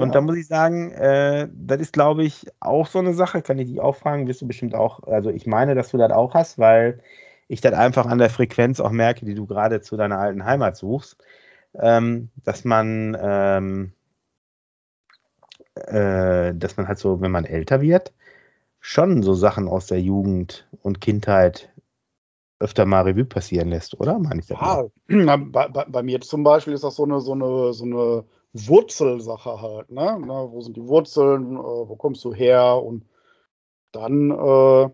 Speaker 2: Und da muss ich sagen, äh, das ist, glaube ich, auch so eine Sache, kann ich dich auch fragen, wirst du bestimmt auch, also ich meine, dass du das auch hast, weil ich das einfach an der Frequenz auch merke, die du gerade zu deiner alten Heimat suchst, ähm, dass man, ähm, äh, dass man halt so, wenn man älter wird, schon so Sachen aus der Jugend und Kindheit öfter mal Revue passieren lässt, oder? Meine ich
Speaker 1: ja, bei, bei, bei, mir zum Beispiel ist das so eine, so eine, so eine Wurzelsache halt, ne? Na, wo sind die Wurzeln, äh, wo kommst du her? Und dann äh,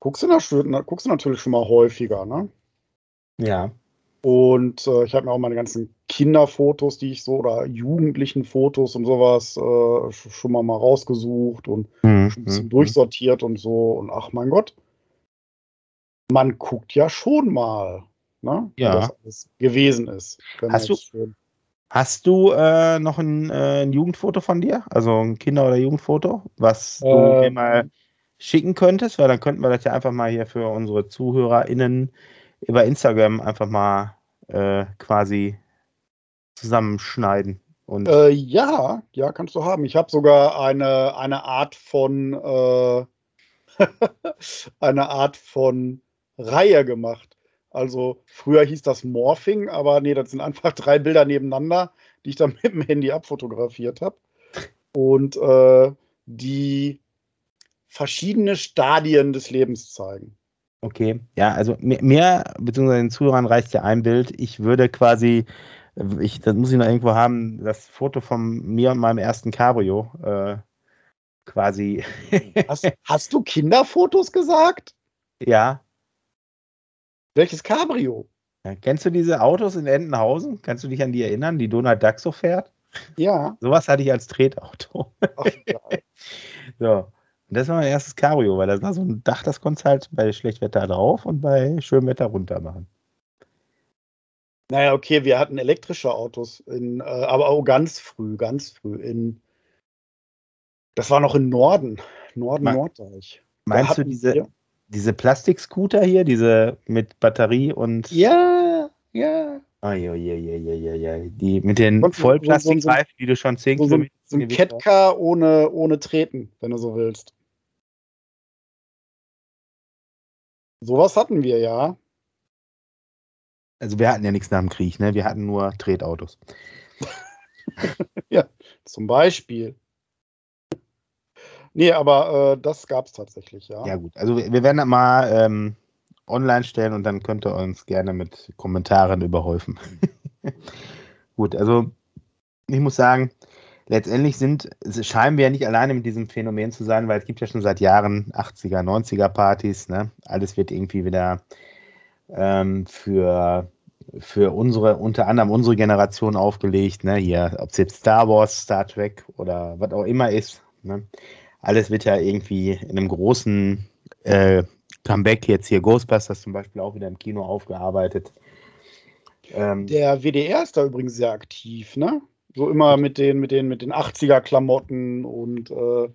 Speaker 1: guckst, du na, guckst du natürlich schon mal häufiger, ne?
Speaker 2: Ja.
Speaker 1: Und äh, ich habe mir auch meine ganzen Kinderfotos, die ich so, oder jugendlichen Fotos und sowas äh, schon mal, mal rausgesucht und mhm. ein bisschen mhm. durchsortiert und so. Und ach mein Gott, man guckt ja schon mal, ne?
Speaker 2: Ja. Wie das alles
Speaker 1: gewesen ist.
Speaker 2: Hast du, hast du äh, noch ein, äh, ein, Jugendfoto von dir? Also ein Kinder- oder Jugendfoto, was du ähm, mir mal schicken könntest? Weil dann könnten wir das ja einfach mal hier für unsere ZuhörerInnen über Instagram einfach mal äh, quasi zusammenschneiden. Und
Speaker 1: äh, ja, ja, kannst du haben. Ich habe sogar eine, eine Art von äh, eine Art von Reihe gemacht. Also früher hieß das Morphing, aber nee, das sind einfach drei Bilder nebeneinander, die ich dann mit dem Handy abfotografiert habe. Und äh, die verschiedene Stadien des Lebens zeigen.
Speaker 2: Okay, ja, also mir, mir bzw. den Zuhörern reicht ja ein Bild. Ich würde quasi, ich, das muss ich noch irgendwo haben, das Foto von mir und meinem ersten Cabrio äh, quasi.
Speaker 1: hast, hast du Kinderfotos gesagt?
Speaker 2: Ja.
Speaker 1: Welches Cabrio?
Speaker 2: Ja, kennst du diese Autos in Entenhausen? Kannst du dich an die erinnern, die Donald Duck so fährt?
Speaker 1: Ja.
Speaker 2: Sowas hatte ich als Tretauto. Ach, so. Und das war mein erstes Cabrio, weil das war so ein Dach, das konntest halt bei Schlechtwetter drauf und bei schönem Wetter runter machen.
Speaker 1: Naja, okay, wir hatten elektrische Autos, in, äh, aber auch ganz früh, ganz früh. In, das war noch im Norden, Norden, Norddeich.
Speaker 2: Meinst du diese, diese Plastikscooter hier, diese mit Batterie und.
Speaker 1: Ja, ja.
Speaker 2: Oh, ja, ja, ja, ja, ja, Die mit den Vollplastikreifen, die du schon 10
Speaker 1: so, Kilometer. So ein Catcar ohne, ohne Treten, wenn du so willst. Sowas hatten wir ja.
Speaker 2: Also wir hatten ja nichts nach dem Krieg, ne? Wir hatten nur Tretautos.
Speaker 1: ja, zum Beispiel. Nee, aber äh, das gab es tatsächlich, ja.
Speaker 2: Ja, gut. Also wir werden das mal ähm, online stellen und dann könnt ihr uns gerne mit Kommentaren überhäufen. gut, also ich muss sagen, letztendlich sind, scheinen wir ja nicht alleine mit diesem Phänomen zu sein, weil es gibt ja schon seit Jahren 80er, 90er Partys, ne? Alles wird irgendwie wieder ähm, für, für unsere, unter anderem unsere Generation aufgelegt, ne? Hier, ob es jetzt Star Wars, Star Trek oder was auch immer ist, ne? Alles wird ja irgendwie in einem großen äh, Comeback jetzt hier Ghostbusters zum Beispiel auch wieder im Kino aufgearbeitet.
Speaker 1: Ähm, Der WDR ist da übrigens sehr aktiv, ne? So immer mit den, mit den, mit den 80er-Klamotten und äh,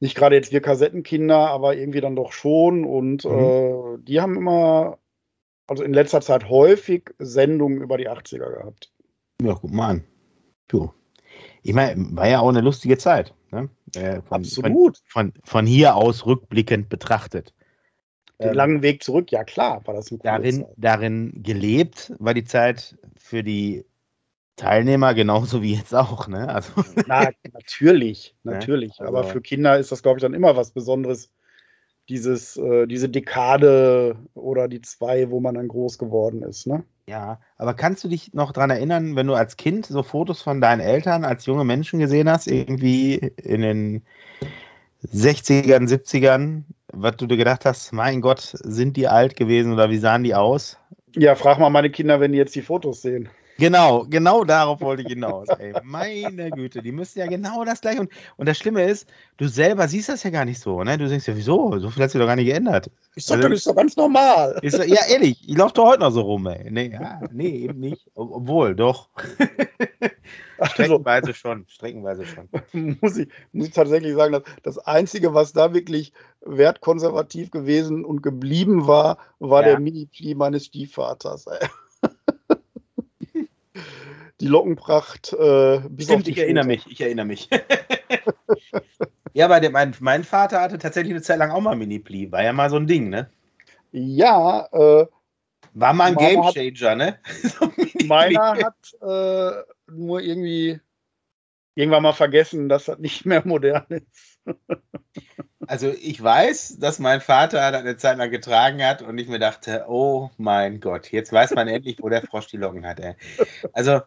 Speaker 1: nicht gerade jetzt wir Kassettenkinder, aber irgendwie dann doch schon. Und mhm. äh, die haben immer, also in letzter Zeit häufig Sendungen über die 80er gehabt.
Speaker 2: Ja, guck mal an. Du. Ich meine, war ja auch eine lustige Zeit. Ne?
Speaker 1: Äh, von, Absolut.
Speaker 2: Von, von, von, hier aus rückblickend betrachtet.
Speaker 1: Den ähm, langen Weg zurück, ja klar, war das
Speaker 2: eine darin, Zeit. darin gelebt war die Zeit für die Teilnehmer genauso wie jetzt auch, ne? Also.
Speaker 1: Na, natürlich, natürlich. Ne? Also, Aber für Kinder ist das, glaube ich, dann immer was Besonderes, dieses, äh, diese Dekade oder die zwei, wo man dann groß geworden ist, ne?
Speaker 2: Ja, aber kannst du dich noch daran erinnern, wenn du als Kind so Fotos von deinen Eltern als junge Menschen gesehen hast, irgendwie in den 60ern, 70ern, was du dir gedacht hast, mein Gott, sind die alt gewesen oder wie sahen die aus?
Speaker 1: Ja, frag mal meine Kinder, wenn die jetzt die Fotos sehen.
Speaker 2: Genau, genau darauf wollte ich hinaus. Ey. Meine Güte, die müssen ja genau das gleiche. Und, und das Schlimme ist, du selber siehst das ja gar nicht so. Ne? Du denkst ja, wieso? So viel hat sich doch gar nicht geändert.
Speaker 1: Ich sag also, das ist doch ganz normal.
Speaker 2: Ist, ja, ehrlich, ich laufe doch heute noch so rum. Ey. Nee, ja, nee eben nicht. Obwohl, doch. streckenweise schon. Streckenweise schon.
Speaker 1: muss, ich, muss ich tatsächlich sagen, dass das Einzige, was da wirklich wertkonservativ gewesen und geblieben war, war ja. der Mini-Pli meines Stiefvaters. Ey die Lockenpracht
Speaker 2: äh, bis Stimmt, ich erinnere mich, ich erinnere mich. ja, der, mein, mein Vater hatte tatsächlich eine Zeit lang auch mal Mini-Pli. War ja mal so ein Ding, ne?
Speaker 1: Ja, äh,
Speaker 2: War mal ein Gamechanger, ne?
Speaker 1: so meiner hat äh, nur irgendwie irgendwann mal vergessen, dass das nicht mehr modern ist.
Speaker 2: Also ich weiß, dass mein Vater das eine Zeit lang getragen hat und ich mir dachte, oh mein Gott, jetzt weiß man endlich, wo der Frosch die Locken hat. Ey. Also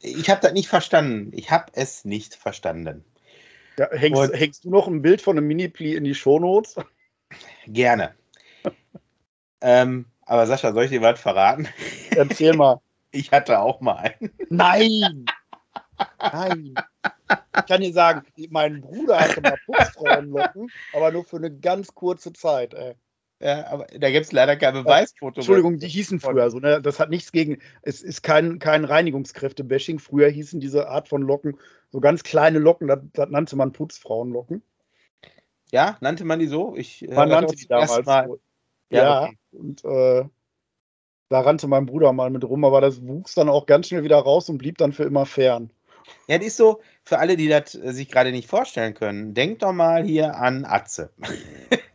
Speaker 2: ich habe das nicht verstanden. Ich habe es nicht verstanden.
Speaker 1: Ja, hängst, hängst, du noch ein Bild von einem Mini-Pli in die Shownotes?
Speaker 2: Gerne. ähm, aber Sascha, soll ich dir was verraten?
Speaker 1: Erzähl mal.
Speaker 2: Ich hatte auch mal einen.
Speaker 1: Nein! Nein! Ich kann dir sagen, mein Bruder hatte mal Putzfrauenlocken, aber nur für eine ganz kurze Zeit, ey.
Speaker 2: Ja, aber da gibt es leider kein Beweisfoto.
Speaker 1: Entschuldigung, die hießen früher so. Ne? Das hat nichts gegen. Es ist kein, kein Reinigungskräfte-Bashing. Früher hießen diese Art von Locken so ganz kleine Locken, das, das nannte man Putzfrauenlocken.
Speaker 2: Ja, nannte man die so? Ich,
Speaker 1: äh, man nannte die damals so. Ja, ja okay. und äh, da rannte mein Bruder mal mit rum, aber das wuchs dann auch ganz schnell wieder raus und blieb dann für immer fern.
Speaker 2: Ja, das ist so, für alle, die das äh, sich gerade nicht vorstellen können, denkt doch mal hier an Atze.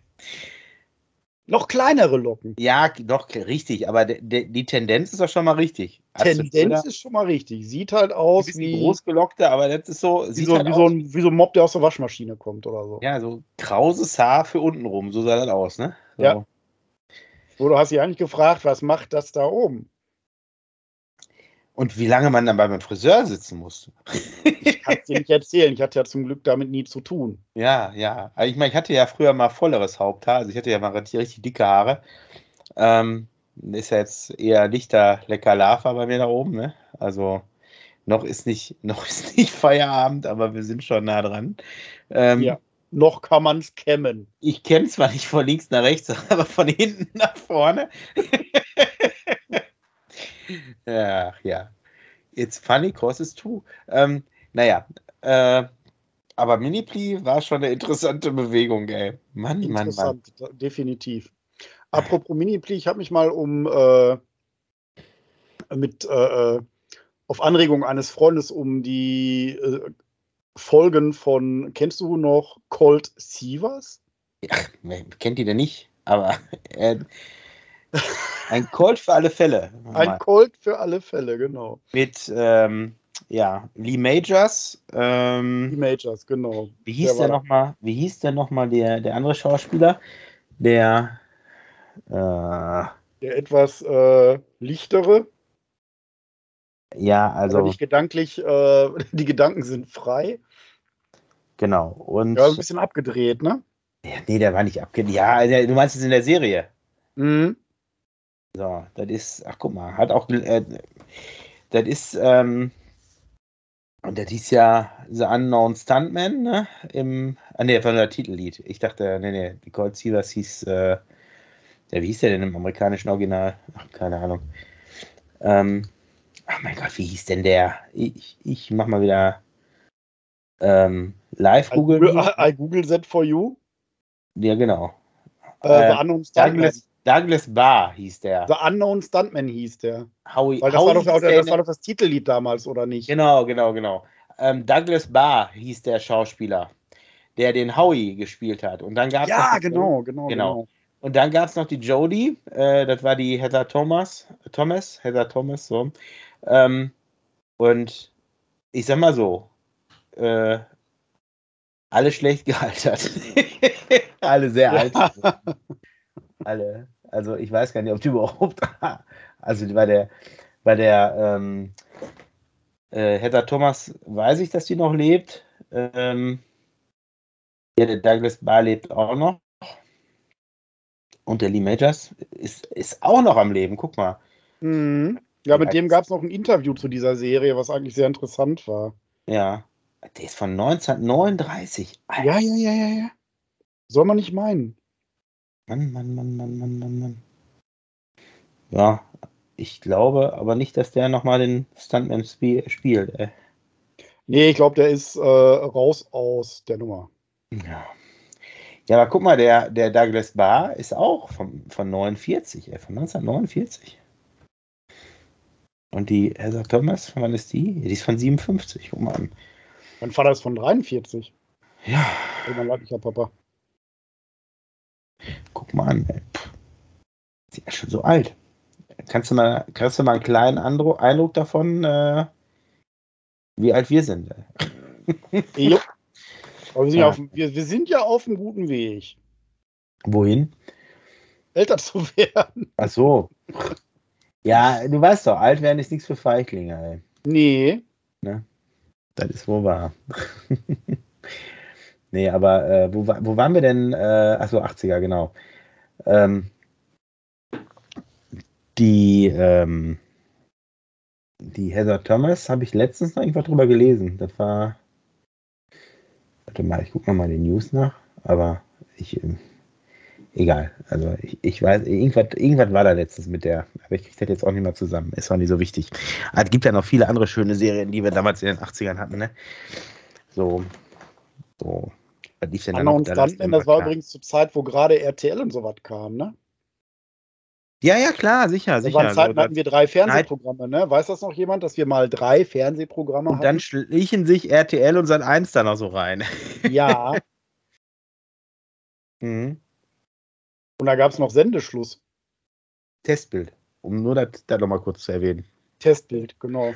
Speaker 1: Noch kleinere Locken.
Speaker 2: Ja, doch, richtig, aber de, de, die Tendenz ist doch schon mal richtig.
Speaker 1: Tendenz ist schon mal richtig. Sieht halt aus
Speaker 2: wie. Großgelockte, aber das ist so.
Speaker 1: Wie so,
Speaker 2: halt
Speaker 1: wie, so ein, wie so ein Mob, der aus der Waschmaschine kommt oder so.
Speaker 2: Ja, so krauses Haar für unten rum, so sah das aus, ne?
Speaker 1: So. Ja. Wo du hast dich eigentlich gefragt, was macht das da oben?
Speaker 2: Und wie lange man dann beim Friseur sitzen musste.
Speaker 1: ich kann es dir nicht erzählen. Ich hatte ja zum Glück damit nie zu tun.
Speaker 2: Ja, ja. Also ich meine, ich hatte ja früher mal volleres Haupthaar. Also ich hatte ja mal richtig, dicke Haare. Ähm, ist ja jetzt eher dichter lecker Lava bei mir da oben. Ne? Also noch ist nicht, noch ist nicht Feierabend, aber wir sind schon nah dran.
Speaker 1: Ähm, ja. Noch kann man es kämmen.
Speaker 2: Ich kämme zwar nicht von links nach rechts, aber von hinten nach vorne. Ja, ja. It's funny, cause it's true. Ähm, naja, äh, aber Minipli war schon eine interessante Bewegung, ey. Mann, Interessant,
Speaker 1: Mann, Mann. definitiv. Apropos Minipli, ich habe mich mal um äh, mit äh, äh, auf Anregung eines Freundes um die äh, Folgen von, kennst du noch Colt Sievers?
Speaker 2: Ja, kennt die denn nicht? Aber äh, ein Colt für alle Fälle.
Speaker 1: Ein Colt für alle Fälle, genau.
Speaker 2: Mit ähm, ja, Lee Majors. Ähm,
Speaker 1: Lee Majors, genau.
Speaker 2: Wie hieß der, der nochmal? Wie hieß der nochmal, der, der andere Schauspieler? Der
Speaker 1: äh, der etwas äh, lichtere.
Speaker 2: Ja, also.
Speaker 1: nicht gedanklich, äh, die Gedanken sind frei.
Speaker 2: Genau. Und
Speaker 1: ja, ein bisschen abgedreht, ne?
Speaker 2: Ja, nee, der war nicht abgedreht. Ja, du meinst es in der Serie. Mhm. So, das ist, ach guck mal, hat auch, äh, das ist, ähm, und das hieß ja The Unknown Stuntman, ne? Im, ah ne, von der Titellied. Ich dachte, nee, nee, die Cold Seavers hieß, äh, ja, wie hieß der denn im amerikanischen Original? Ach, keine Ahnung. Ähm, ach mein Gott, wie hieß denn der? Ich, ich mach mal wieder ähm, live
Speaker 1: Google. I, Google. I Google that for you.
Speaker 2: Ja, genau.
Speaker 1: Äh, äh, Unknown
Speaker 2: Douglas, Douglas Barr hieß der.
Speaker 1: The Unknown Stuntman hieß der. Howie, Weil das, Howie war doch, das war doch das Titellied damals, oder nicht?
Speaker 2: Genau, genau, genau. Ähm, Douglas Barr hieß der Schauspieler, der den Howie gespielt hat. Und dann gab
Speaker 1: Ja, genau, genau, genau,
Speaker 2: genau. Und dann gab es noch die Jodie, äh, das war die Heather Thomas, Thomas, Heather Thomas, so. Ähm, und ich sag mal so, äh, alle schlecht gealtert. alle sehr alt. alle. Also ich weiß gar nicht, ob die überhaupt. also bei der, bei der ähm, äh, Heather Thomas weiß ich, dass die noch lebt. Ähm, ja, der Douglas Barr lebt auch noch. Und der Lee Majors ist, ist auch noch am Leben, guck mal.
Speaker 1: Mhm. Ja, mit dem gab es noch ein Interview zu dieser Serie, was eigentlich sehr interessant war.
Speaker 2: Ja. Der ist von 1939.
Speaker 1: Alter. Ja, ja, ja, ja, ja. Soll man nicht meinen.
Speaker 2: Mann, Mann, Mann, Mann, Mann, Mann, Mann. Ja, ich glaube aber nicht, dass der nochmal den Stuntman spielt. Ey.
Speaker 1: Nee, ich glaube, der ist äh, raus aus der Nummer.
Speaker 2: Ja. Ja, aber guck mal, der, der Douglas Barr ist auch von, von 49, ey, von 1949. Und die Heather Thomas, von wann ist die? Die ist von 57, guck mal an.
Speaker 1: Mein Vater ist von 43.
Speaker 2: Ja.
Speaker 1: Oh, mein leiblicher Papa.
Speaker 2: Ey. Sie ist schon so alt. Kannst du mal, kannst du mal einen kleinen Andro Eindruck davon, äh, wie alt wir sind?
Speaker 1: jo. Aber wir sind, ja. auf, wir, wir sind ja auf einem guten Weg.
Speaker 2: Wohin?
Speaker 1: Älter zu werden.
Speaker 2: Ach so. Ja, du weißt doch, alt werden ist nichts für Feiglinge, ey.
Speaker 1: Nee.
Speaker 2: Ne? Das ist wohl wahr. nee, aber äh, wo, wo waren wir denn? Äh, achso, 80er, genau. Ähm, die, ähm, die Heather Thomas habe ich letztens noch irgendwas drüber gelesen. Das war Warte mal, ich gucke mal die News nach, aber ich, äh, egal. Also ich, ich weiß, irgendwas, irgendwas war da letztens mit der, aber ich kriege das jetzt auch nicht mehr zusammen. Ist auch nicht so wichtig. Aber es gibt ja noch viele andere schöne Serien, die wir damals in den 80ern hatten, ne? So, so.
Speaker 1: Was lief denn da noch? Das, das war übrigens zur Zeit, wo gerade RTL und sowas kam, ne?
Speaker 2: Ja, ja, klar, sicher, sicher.
Speaker 1: Waren Zeiten hatten wir drei Fernsehprogramme, ne? Weiß das noch jemand, dass wir mal drei Fernsehprogramme
Speaker 2: und hatten? Und dann schlichen sich RTL und Sat 1 da noch so rein.
Speaker 1: Ja. mhm. Und da gab es noch Sendeschluss.
Speaker 2: Testbild, um nur das da nochmal kurz zu erwähnen.
Speaker 1: Testbild, genau.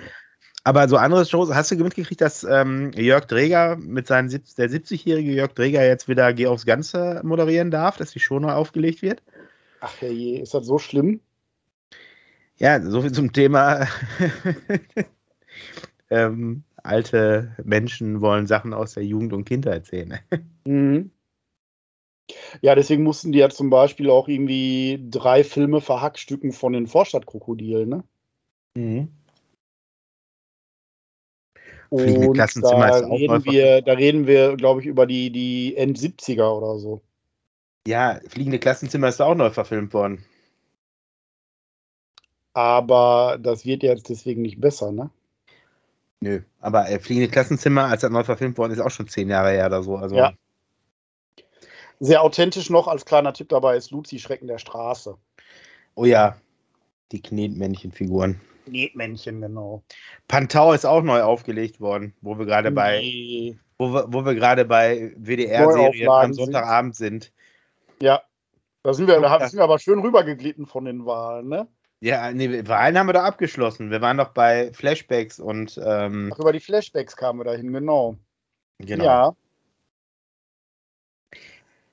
Speaker 2: Aber so andere Shows, hast du mitgekriegt, dass ähm, Jörg Dreger mit seinen der 70-jährige Jörg Dreger jetzt wieder Geh aufs Ganze moderieren darf, dass die Show neu aufgelegt wird?
Speaker 1: Ach je, ist das so schlimm?
Speaker 2: Ja, so viel zum Thema. ähm, alte Menschen wollen Sachen aus der Jugend und Kindheit sehen.
Speaker 1: mhm. Ja, deswegen mussten die ja zum Beispiel auch irgendwie drei Filme verhackstücken von den Vorstadtkrokodilen, ne? Mhm. Und da reden, wir, da reden wir, glaube ich, über die, die End-70er oder so.
Speaker 2: Ja, Fliegende Klassenzimmer ist auch neu verfilmt worden.
Speaker 1: Aber das wird jetzt deswegen nicht besser, ne?
Speaker 2: Nö, aber äh, Fliegende Klassenzimmer, als er neu verfilmt worden ist, auch schon zehn Jahre her oder so. Also.
Speaker 1: Ja. Sehr authentisch noch als kleiner Tipp dabei ist Luzi Schrecken der Straße.
Speaker 2: Oh ja, die Knetmännchenfiguren.
Speaker 1: Knetmännchen, genau.
Speaker 2: Pantau ist auch neu aufgelegt worden, wo wir gerade bei nee. wo wir, wo wir gerade bei WDR-Serien am Sonntagabend sind. sind.
Speaker 1: Ja, da sind wir, da sind wir aber schön rübergeglitten von den Wahlen, ne?
Speaker 2: Ja, nee, Wahlen haben wir da abgeschlossen. Wir waren doch bei Flashbacks und. Ähm,
Speaker 1: Ach, über die Flashbacks kamen wir dahin, genau.
Speaker 2: Genau.
Speaker 1: Ja.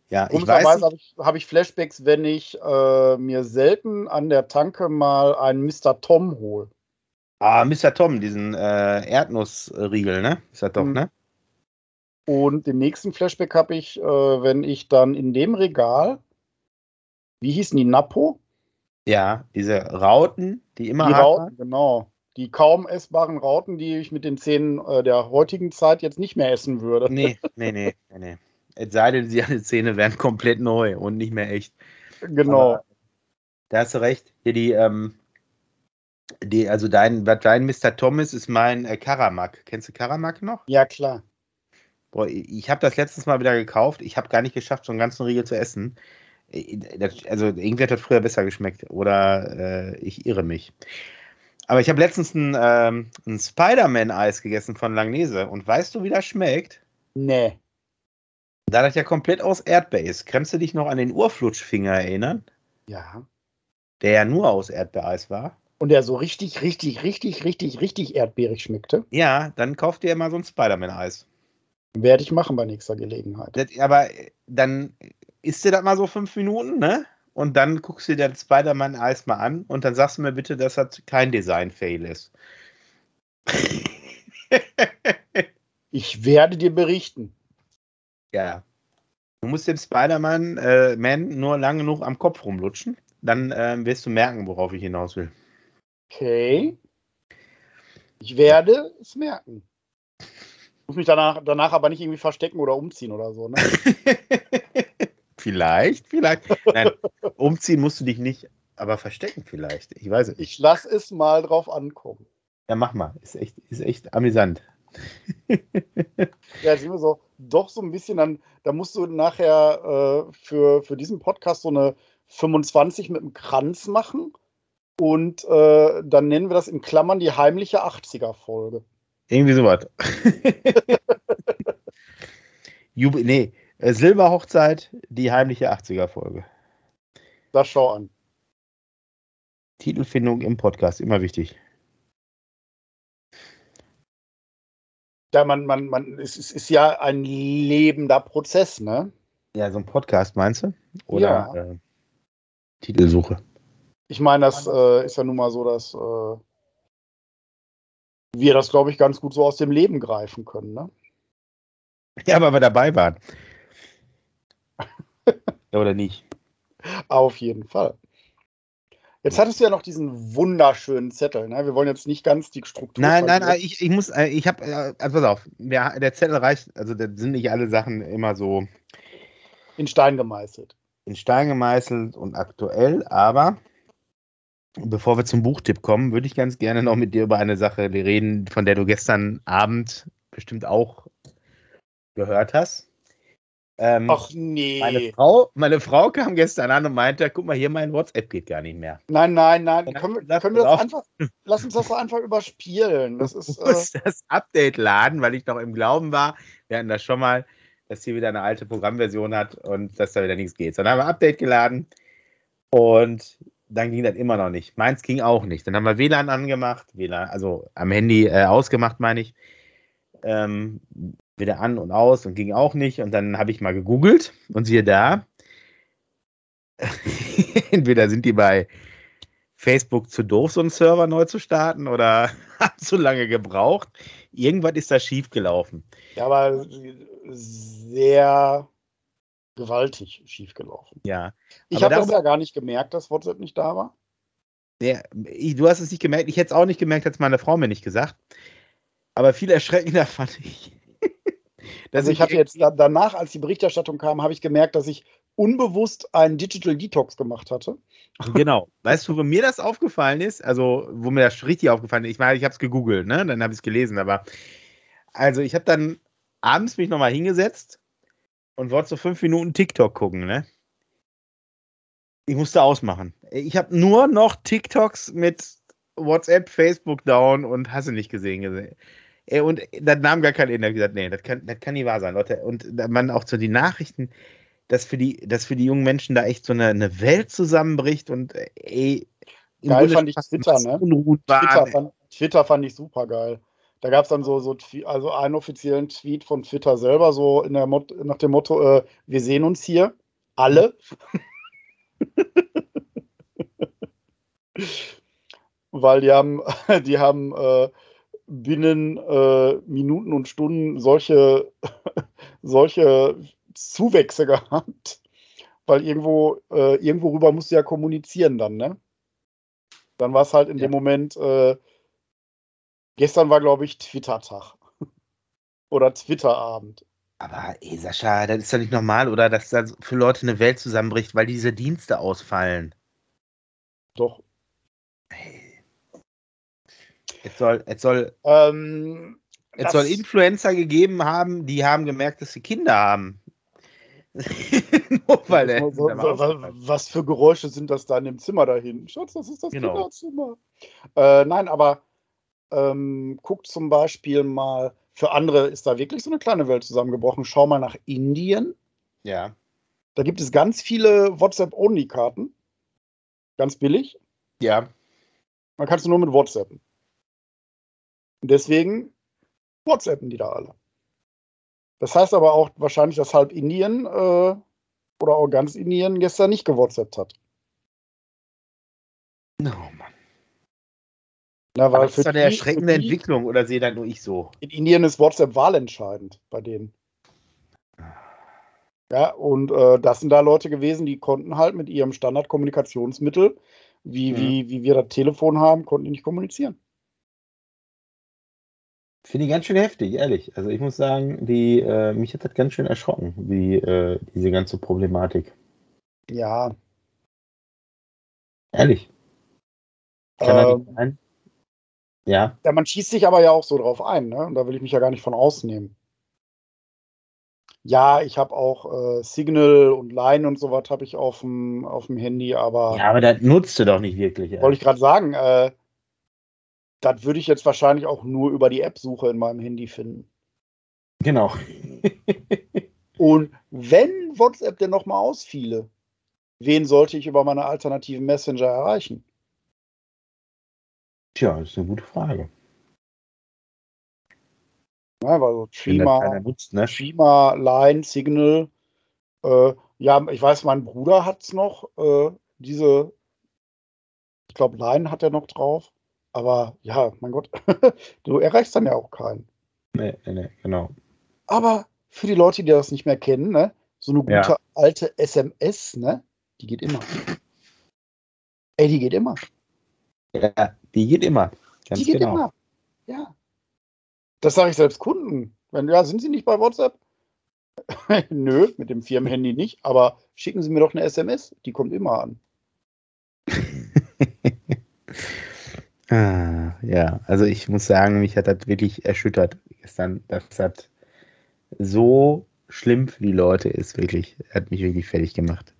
Speaker 2: Ja,
Speaker 1: ich weiß. Habe ich, hab ich, Flashbacks, wenn ich äh, mir selten an der Tanke mal einen Mr. Tom hole.
Speaker 2: Ah, Mr. Tom, diesen äh, Erdnussriegel, ne? Ist das doch, mhm. ne?
Speaker 1: Und den nächsten Flashback habe ich, äh, wenn ich dann in dem Regal, wie hießen die, Napo?
Speaker 2: Ja, diese Rauten, die immer.
Speaker 1: Die Rauten, genau. Die kaum essbaren Rauten, die ich mit den Zähnen äh, der heutigen Zeit jetzt nicht mehr essen würde.
Speaker 2: Nee, nee, nee, nee. nee. Es sei denn, die Zähne wären komplett neu und nicht mehr echt.
Speaker 1: Genau. Aber
Speaker 2: da hast du recht. Hier die, ähm, die, also dein, dein Mr. Thomas ist mein äh, Karamak. Kennst du Karamak noch?
Speaker 1: Ja, klar.
Speaker 2: Boah, ich habe das letztes Mal wieder gekauft. Ich habe gar nicht geschafft, so einen ganzen Riegel zu essen. Äh, also irgendwie hat das früher besser geschmeckt. Oder äh, ich irre mich. Aber ich habe letztens ein, ähm, ein Spider-Man-Eis gegessen von Langnese. Und weißt du, wie das schmeckt?
Speaker 1: Nee.
Speaker 2: Da das ja komplett aus Erdbeer ist, kannst du dich noch an den Urflutschfinger erinnern?
Speaker 1: Ja.
Speaker 2: Der ja nur aus Erdbeereis war.
Speaker 1: Und der so richtig, richtig, richtig, richtig, richtig erdbeerig schmeckte.
Speaker 2: Ja, dann kauft ihr mal so ein Spider-Man-Eis.
Speaker 1: Werde ich machen bei nächster Gelegenheit.
Speaker 2: Das, aber dann isst du das mal so fünf Minuten, ne? Und dann guckst du dir das Spider-Man-Eis mal an und dann sagst du mir bitte, dass das kein Design-Fail ist.
Speaker 1: ich werde dir berichten.
Speaker 2: Ja. Du musst dem Spider-Man äh, Man nur lang genug am Kopf rumlutschen. Dann äh, wirst du merken, worauf ich hinaus will.
Speaker 1: Okay. Ich werde es merken. Ich muss mich danach, danach aber nicht irgendwie verstecken oder umziehen oder so, ne?
Speaker 2: vielleicht, vielleicht. Nein, umziehen musst du dich nicht, aber verstecken vielleicht. Ich weiß es
Speaker 1: nicht. Ich lasse es mal drauf ankommen.
Speaker 2: Ja, mach mal. Ist echt, ist echt amüsant.
Speaker 1: ja, sind wir so, doch so ein bisschen, dann, da musst du nachher äh, für, für diesen Podcast so eine 25 mit einem Kranz machen und äh, dann nennen wir das in Klammern die heimliche 80er-Folge.
Speaker 2: Irgendwie sowas. Jub nee, äh, Silberhochzeit, die heimliche 80er-Folge.
Speaker 1: Das schau an.
Speaker 2: Titelfindung im Podcast, immer wichtig.
Speaker 1: Ja, man, man, man, es ist, ist ja ein lebender Prozess, ne?
Speaker 2: Ja, so ein Podcast meinst du? Oder ja. äh, Titelsuche?
Speaker 1: Ich meine, das äh, ist ja nun mal so, dass äh, wir das, glaube ich, ganz gut so aus dem Leben greifen können, ne?
Speaker 2: Ja, weil wir dabei waren. ja, oder nicht?
Speaker 1: Auf jeden Fall. Jetzt hattest du ja noch diesen wunderschönen Zettel. Ne? Wir wollen jetzt nicht ganz die Struktur.
Speaker 2: Nein, nein, nein ich, ich muss, äh, ich habe, äh, also pass auf, der, der Zettel reicht, also da sind nicht alle Sachen immer so.
Speaker 1: In Stein gemeißelt.
Speaker 2: In Stein gemeißelt und aktuell, aber bevor wir zum Buchtipp kommen, würde ich ganz gerne noch mit dir über eine Sache reden, von der du gestern Abend bestimmt auch gehört hast.
Speaker 1: Ähm, Ach nee.
Speaker 2: Meine Frau, meine Frau kam gestern an und meinte, guck mal hier, mein WhatsApp geht gar nicht mehr.
Speaker 1: Nein, nein, nein. Können wir, können wir das einfach, lass uns das einfach überspielen. Das ist,
Speaker 2: musst äh, das Update laden, weil ich noch im Glauben war, wir hatten das schon mal, dass hier wieder eine alte Programmversion hat und dass da wieder nichts geht. Dann haben wir Update geladen und dann ging das immer noch nicht. Meins ging auch nicht. Dann haben wir WLAN angemacht, WLAN, also am Handy äh, ausgemacht, meine ich. Ähm, wieder an und aus und ging auch nicht. Und dann habe ich mal gegoogelt und siehe da, entweder sind die bei Facebook zu doof, so einen Server neu zu starten oder haben zu lange gebraucht. Irgendwas ist da schief gelaufen.
Speaker 1: Ja, aber sehr gewaltig schief gelaufen.
Speaker 2: Ja.
Speaker 1: Ich habe das ja gar nicht gemerkt, dass WhatsApp nicht da war.
Speaker 2: Ja, du hast es nicht gemerkt. Ich hätte es auch nicht gemerkt, hat es meine Frau mir nicht gesagt. Aber viel erschreckender fand ich.
Speaker 1: Also ich hatte jetzt danach, als die Berichterstattung kam, habe ich gemerkt, dass ich unbewusst einen Digital Detox gemacht hatte.
Speaker 2: Genau. Weißt du, wo mir das aufgefallen ist? Also, wo mir das richtig aufgefallen ist, ich meine, ich habe es gegoogelt, ne? Dann habe ich es gelesen, aber also ich habe dann abends mich nochmal hingesetzt und wollte so fünf Minuten TikTok gucken, ne? Ich musste ausmachen. Ich habe nur noch TikToks mit WhatsApp, Facebook down und hast du nicht gesehen gesehen. Und das nahm gar kein Ende. Gesagt, nee, das kann, das kann nicht wahr sein, Leute. Und man auch so die Nachrichten, dass für die, dass für die jungen Menschen da echt so eine, eine Welt zusammenbricht und ey.
Speaker 1: Geil fand ich Twitter, ne? Twitter fand, Twitter fand ich super geil. Da gab es dann so, so also einen offiziellen Tweet von Twitter selber, so in der Mot nach dem Motto, äh, wir sehen uns hier, alle. Weil die haben, die haben äh, binnen äh, Minuten und Stunden solche, solche Zuwächse gehabt. Weil irgendwo, äh, irgendwo rüber musst du ja kommunizieren dann, ne? Dann war es halt in ja. dem Moment, äh, gestern war, glaube ich, Twitter-Tag. oder Twitter-Abend.
Speaker 2: Aber ey, Sascha, das ist doch nicht normal, oder? Dass da für Leute eine Welt zusammenbricht, weil diese Dienste ausfallen.
Speaker 1: Doch.
Speaker 2: Es soll, es soll, ähm, es soll Influencer gegeben haben, die haben gemerkt, dass sie Kinder haben.
Speaker 1: Weil der so, was, was für Geräusche sind das da in dem Zimmer da hinten? Schatz, das ist das genau. Kinderzimmer. Äh, nein, aber ähm, guckt zum Beispiel mal, für andere ist da wirklich so eine kleine Welt zusammengebrochen. Schau mal nach Indien.
Speaker 2: Ja.
Speaker 1: Da gibt es ganz viele WhatsApp-Only-Karten. Ganz billig.
Speaker 2: Ja.
Speaker 1: Man kannst du nur mit WhatsAppen. Und deswegen WhatsAppen die da alle. Das heißt aber auch wahrscheinlich, dass halb Indien äh, oder auch ganz Indien gestern nicht gewhatsappt hat.
Speaker 2: Oh Mann. Na, weil das ist eine erschreckende die, Entwicklung oder sehe da nur ich so?
Speaker 1: In Indien ist WhatsApp wahlentscheidend bei denen. Ja, und äh, das sind da Leute gewesen, die konnten halt mit ihrem Standardkommunikationsmittel, wie, mhm. wie, wie wir das Telefon haben, konnten die nicht kommunizieren.
Speaker 2: Finde ich ganz schön heftig, ehrlich. Also ich muss sagen, die, äh, mich hat das ganz schön erschrocken, wie äh, diese ganze Problematik.
Speaker 1: Ja.
Speaker 2: Ehrlich. Kann ähm, sein? Ja.
Speaker 1: Ja, man schießt sich aber ja auch so drauf ein, ne? Und da will ich mich ja gar nicht von ausnehmen. Ja, ich habe auch äh, Signal und Line und sowas habe ich auf dem Handy, aber.
Speaker 2: Ja, aber das nutzt du doch nicht wirklich.
Speaker 1: Wollte ich gerade sagen, äh, das würde ich jetzt wahrscheinlich auch nur über die App-Suche in meinem Handy finden.
Speaker 2: Genau.
Speaker 1: Und wenn WhatsApp denn nochmal ausfiele, wen sollte ich über meine alternativen Messenger erreichen?
Speaker 2: Tja, das ist eine gute Frage.
Speaker 1: Ja, also Trima, nutzt, ne? Trima, Line, Signal. Äh, ja, ich weiß, mein Bruder hat es noch. Äh, diese, ich glaube, Line hat er noch drauf. Aber ja, mein Gott, du erreichst dann ja auch keinen.
Speaker 2: Nee, nee, nee, genau.
Speaker 1: Aber für die Leute, die das nicht mehr kennen, ne, so eine gute ja. alte SMS, ne, die geht immer. Ey, die geht immer.
Speaker 2: Ja, die geht immer.
Speaker 1: Ganz die geht genau. immer. Ja. Das sage ich selbst Kunden. Wenn, ja, sind sie nicht bei WhatsApp? Nö, mit dem Firmenhandy nicht, aber schicken Sie mir doch eine SMS, die kommt immer an.
Speaker 2: Ah, ja, also ich muss sagen, mich hat das wirklich erschüttert gestern. Das hat so schlimm für die Leute ist, wirklich, hat mich wirklich fertig gemacht.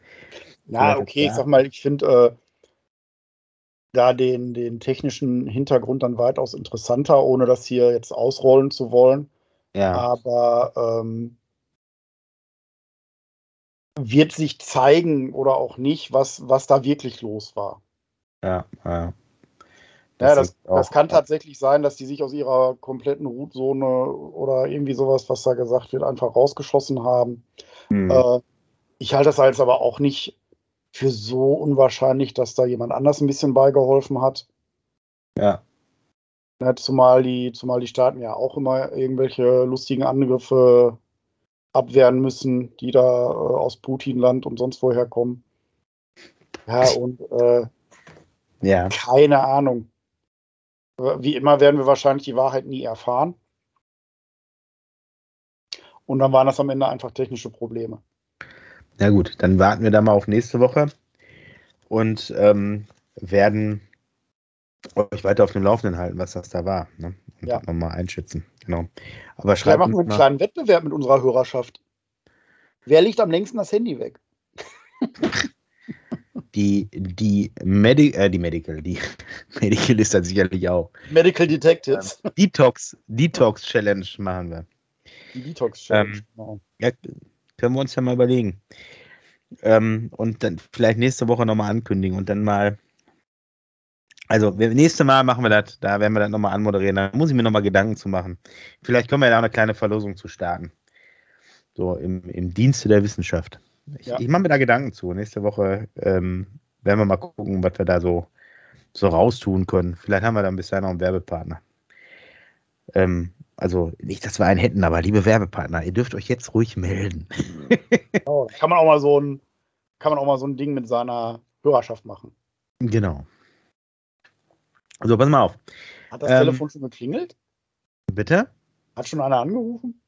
Speaker 1: Ja, okay, ich sag mal, ich finde äh, da den, den technischen Hintergrund dann weitaus interessanter, ohne das hier jetzt ausrollen zu wollen.
Speaker 2: Ja.
Speaker 1: Aber ähm, wird sich zeigen oder auch nicht, was, was da wirklich los war.
Speaker 2: Ja,
Speaker 1: ja. Das, ja, das, das kann tatsächlich sein, dass die sich aus ihrer kompletten Root-Zone oder irgendwie sowas, was da gesagt wird, einfach rausgeschossen haben. Hm. Äh, ich halte das als aber auch nicht für so unwahrscheinlich, dass da jemand anders ein bisschen beigeholfen hat.
Speaker 2: Ja.
Speaker 1: ja zumal, die, zumal die Staaten ja auch immer irgendwelche lustigen Angriffe abwehren müssen, die da äh, aus Putinland und sonst woher kommen. Ja, und äh,
Speaker 2: ja.
Speaker 1: keine Ahnung. Wie immer werden wir wahrscheinlich die Wahrheit nie erfahren. Und dann waren das am Ende einfach technische Probleme.
Speaker 2: Na gut, dann warten wir da mal auf nächste Woche und ähm, werden euch weiter auf dem Laufenden halten, was das da war. Ne? Und ja. nochmal einschätzen. Genau.
Speaker 1: Aber schreibt machen wir einen kleinen Wettbewerb mit unserer Hörerschaft. Wer legt am längsten das Handy weg?
Speaker 2: die, die, Medi äh, die Medical, die Medical ist dann sicherlich auch.
Speaker 1: Medical Detectives.
Speaker 2: Ähm, Detox, Detox Challenge machen wir.
Speaker 1: Die Detox Challenge.
Speaker 2: Ähm, genau. ja, können wir uns ja mal überlegen. Ähm, und dann vielleicht nächste Woche nochmal ankündigen und dann mal. Also, nächste Mal machen wir das, da werden wir das nochmal anmoderieren. Da muss ich mir nochmal Gedanken zu machen. Vielleicht können wir ja auch eine kleine Verlosung zu starten. So im, im Dienste der Wissenschaft. Ich, ja. ich mache mir da Gedanken zu. Nächste Woche ähm, werden wir mal gucken, was wir da so, so raustun können. Vielleicht haben wir dann bisher noch einen Werbepartner. Ähm, also nicht, dass wir einen hätten, aber liebe Werbepartner, ihr dürft euch jetzt ruhig melden.
Speaker 1: genau, kann man auch mal so ein, kann man auch mal so ein Ding mit seiner Hörerschaft machen.
Speaker 2: Genau. Also pass mal auf.
Speaker 1: Hat das ähm, Telefon schon geklingelt?
Speaker 2: Bitte?
Speaker 1: Hat schon einer angerufen?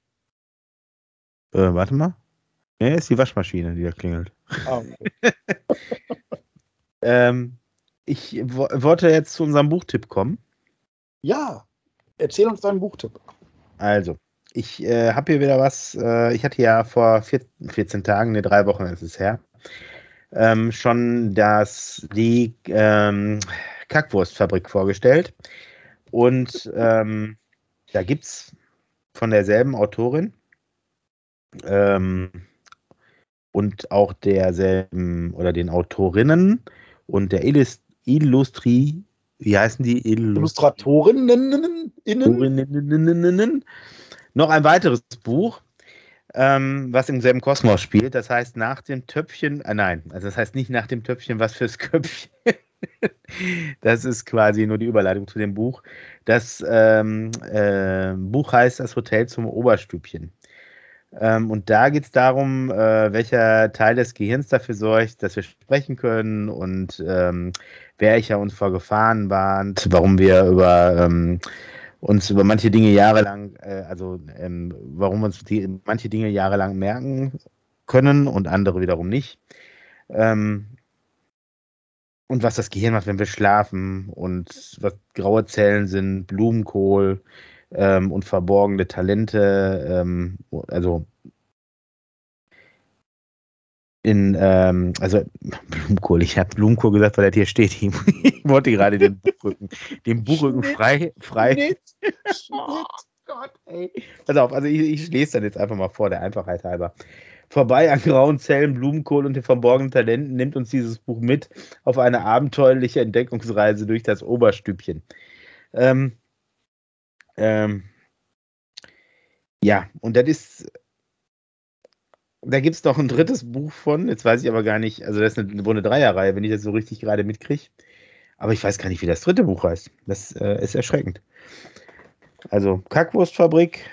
Speaker 2: Äh, warte mal. Nee, ist die Waschmaschine, die da klingelt. Okay. ähm, ich wollte jetzt zu unserem Buchtipp kommen.
Speaker 1: Ja, erzähl uns deinen Buchtipp.
Speaker 2: Also, ich äh, habe hier wieder was. Äh, ich hatte ja vor vier, 14 Tagen, ne, drei Wochen ist es her, ähm, schon das, die ähm, Kackwurstfabrik vorgestellt. Und ähm, da gibt es von derselben Autorin ähm, und auch derselben oder den Autorinnen und der Illust Illustri wie heißen die?
Speaker 1: Illustratorinnen?
Speaker 2: Innen? Noch ein weiteres Buch, ähm, was im selben Kosmos spielt. Das heißt, nach dem Töpfchen, äh, nein, also das heißt nicht nach dem Töpfchen, was fürs Köpfchen. das ist quasi nur die Überleitung zu dem Buch. Das ähm, äh, Buch heißt Das Hotel zum Oberstübchen. Ähm, und da geht es darum, äh, welcher Teil des Gehirns dafür sorgt, dass wir sprechen können und ähm, welcher uns vor Gefahren warnt, warum wir über ähm, uns über manche Dinge jahrelang, äh, also ähm, warum uns die, manche Dinge jahrelang merken können und andere wiederum nicht. Ähm, und was das Gehirn macht, wenn wir schlafen und was graue Zellen sind, Blumenkohl, ähm, und verborgene Talente, ähm, also in, ähm, also Blumenkohl, ich habe Blumenkohl gesagt, weil das hier steht. Ich wollte gerade den Buchrücken, den Buchrücken frei, frei. oh Gott, ey. Pass auf, also ich, ich lese dann jetzt einfach mal vor, der Einfachheit halber. Vorbei an grauen Zellen, Blumenkohl und den verborgenen Talenten nimmt uns dieses Buch mit auf eine abenteuerliche Entdeckungsreise durch das Oberstübchen. Ähm, ähm, ja, und das ist, da gibt es noch ein drittes Buch von, jetzt weiß ich aber gar nicht, also das ist eine, wohl eine Dreierreihe, wenn ich das so richtig gerade mitkriege. Aber ich weiß gar nicht, wie das dritte Buch heißt. Das äh, ist erschreckend. Also Kackwurstfabrik,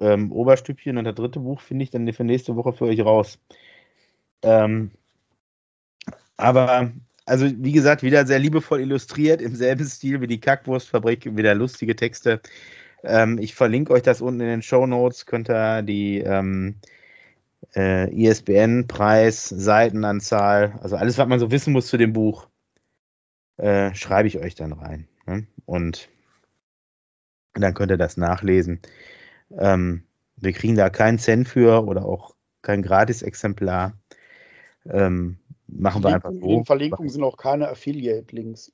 Speaker 2: ähm, Oberstübchen und das dritte Buch finde ich dann für nächste Woche für euch raus. Ähm, aber also wie gesagt, wieder sehr liebevoll illustriert, im selben Stil wie die Kackwurstfabrik, wieder lustige Texte. Ähm, ich verlinke euch das unten in den Show Notes, könnt ihr die ähm, äh, ISBN-Preis, Seitenanzahl, also alles, was man so wissen muss zu dem Buch, äh, schreibe ich euch dann rein. Ne? Und dann könnt ihr das nachlesen. Ähm, wir kriegen da keinen Cent für oder auch kein Gratis-Exemplar. Ähm, machen wir einfach
Speaker 1: so. In den Verlinkungen sind auch keine Affiliate-Links.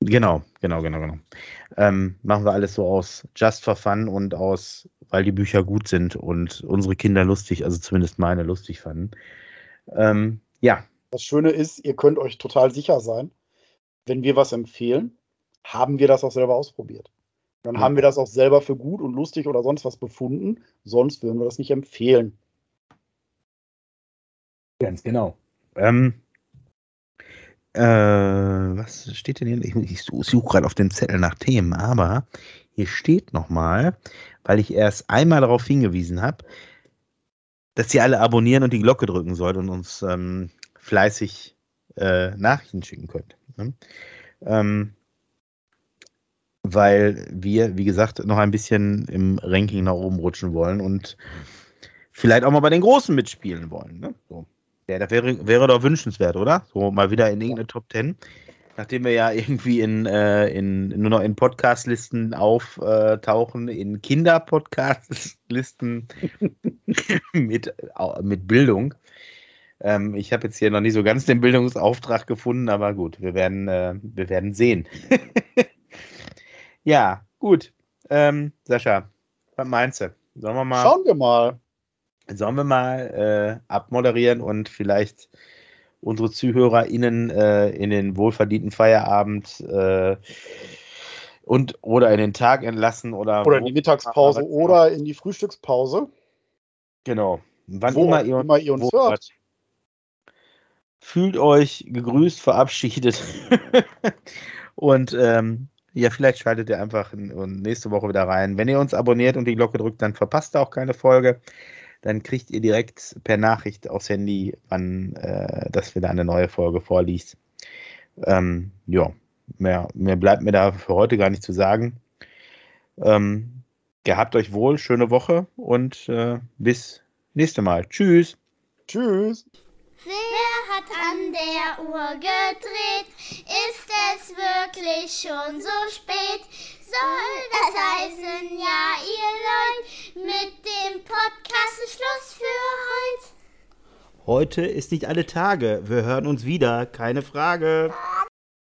Speaker 2: Genau, genau, genau, genau. Ähm, machen wir alles so aus Just for Fun und aus, weil die Bücher gut sind und unsere Kinder lustig, also zumindest meine lustig fanden. Ähm, ja,
Speaker 1: Das Schöne ist, ihr könnt euch total sicher sein, wenn wir was empfehlen, haben wir das auch selber ausprobiert. Dann ja. haben wir das auch selber für gut und lustig oder sonst was befunden. Sonst würden wir das nicht empfehlen.
Speaker 2: Ganz genau. Ähm, äh, was steht denn hier? Ich, ich suche gerade auf dem Zettel nach Themen, aber hier steht nochmal, weil ich erst einmal darauf hingewiesen habe, dass ihr alle abonnieren und die Glocke drücken sollt und uns ähm, fleißig äh, Nachrichten schicken könnt. Ne? Ähm, weil wir, wie gesagt, noch ein bisschen im Ranking nach oben rutschen wollen und vielleicht auch mal bei den Großen mitspielen wollen. Ne? So. Ja, das wäre, wäre doch wünschenswert, oder? So mal wieder in irgendeine Top Ten. Nachdem wir ja irgendwie in, äh, in nur noch in Podcast-Listen auftauchen, in Kinder-Podcast-Listen mit, mit Bildung. Ähm, ich habe jetzt hier noch nicht so ganz den Bildungsauftrag gefunden, aber gut, wir werden, äh, wir werden sehen. Ja, gut. Ähm, Sascha, was meinst du? Sollen wir mal.
Speaker 1: Schauen wir mal.
Speaker 2: Sollen wir mal äh, abmoderieren und vielleicht unsere ZuhörerInnen äh, in den wohlverdienten Feierabend äh, und oder in den Tag entlassen oder.
Speaker 1: Oder in die Mittagspause oder in die Frühstückspause.
Speaker 2: Genau.
Speaker 1: Wann wo immer, ihr, immer ihr uns hört.
Speaker 2: Fühlt euch gegrüßt, verabschiedet. und ähm, ja, vielleicht schaltet ihr einfach nächste Woche wieder rein. Wenn ihr uns abonniert und die Glocke drückt, dann verpasst ihr auch keine Folge. Dann kriegt ihr direkt per Nachricht aufs Handy, wann äh, das wieder eine neue Folge vorliegt. Ähm, ja, mehr, mehr bleibt mir da für heute gar nicht zu sagen. Ähm, gehabt euch wohl, schöne Woche und äh, bis nächste Mal. Tschüss.
Speaker 1: Tschüss.
Speaker 3: An der Uhr gedreht? Ist es wirklich schon so spät? Soll das heißen, ja, ihr Leute, mit dem Podcast Schluss für heute?
Speaker 2: Heute ist nicht alle Tage. Wir hören uns wieder, keine Frage.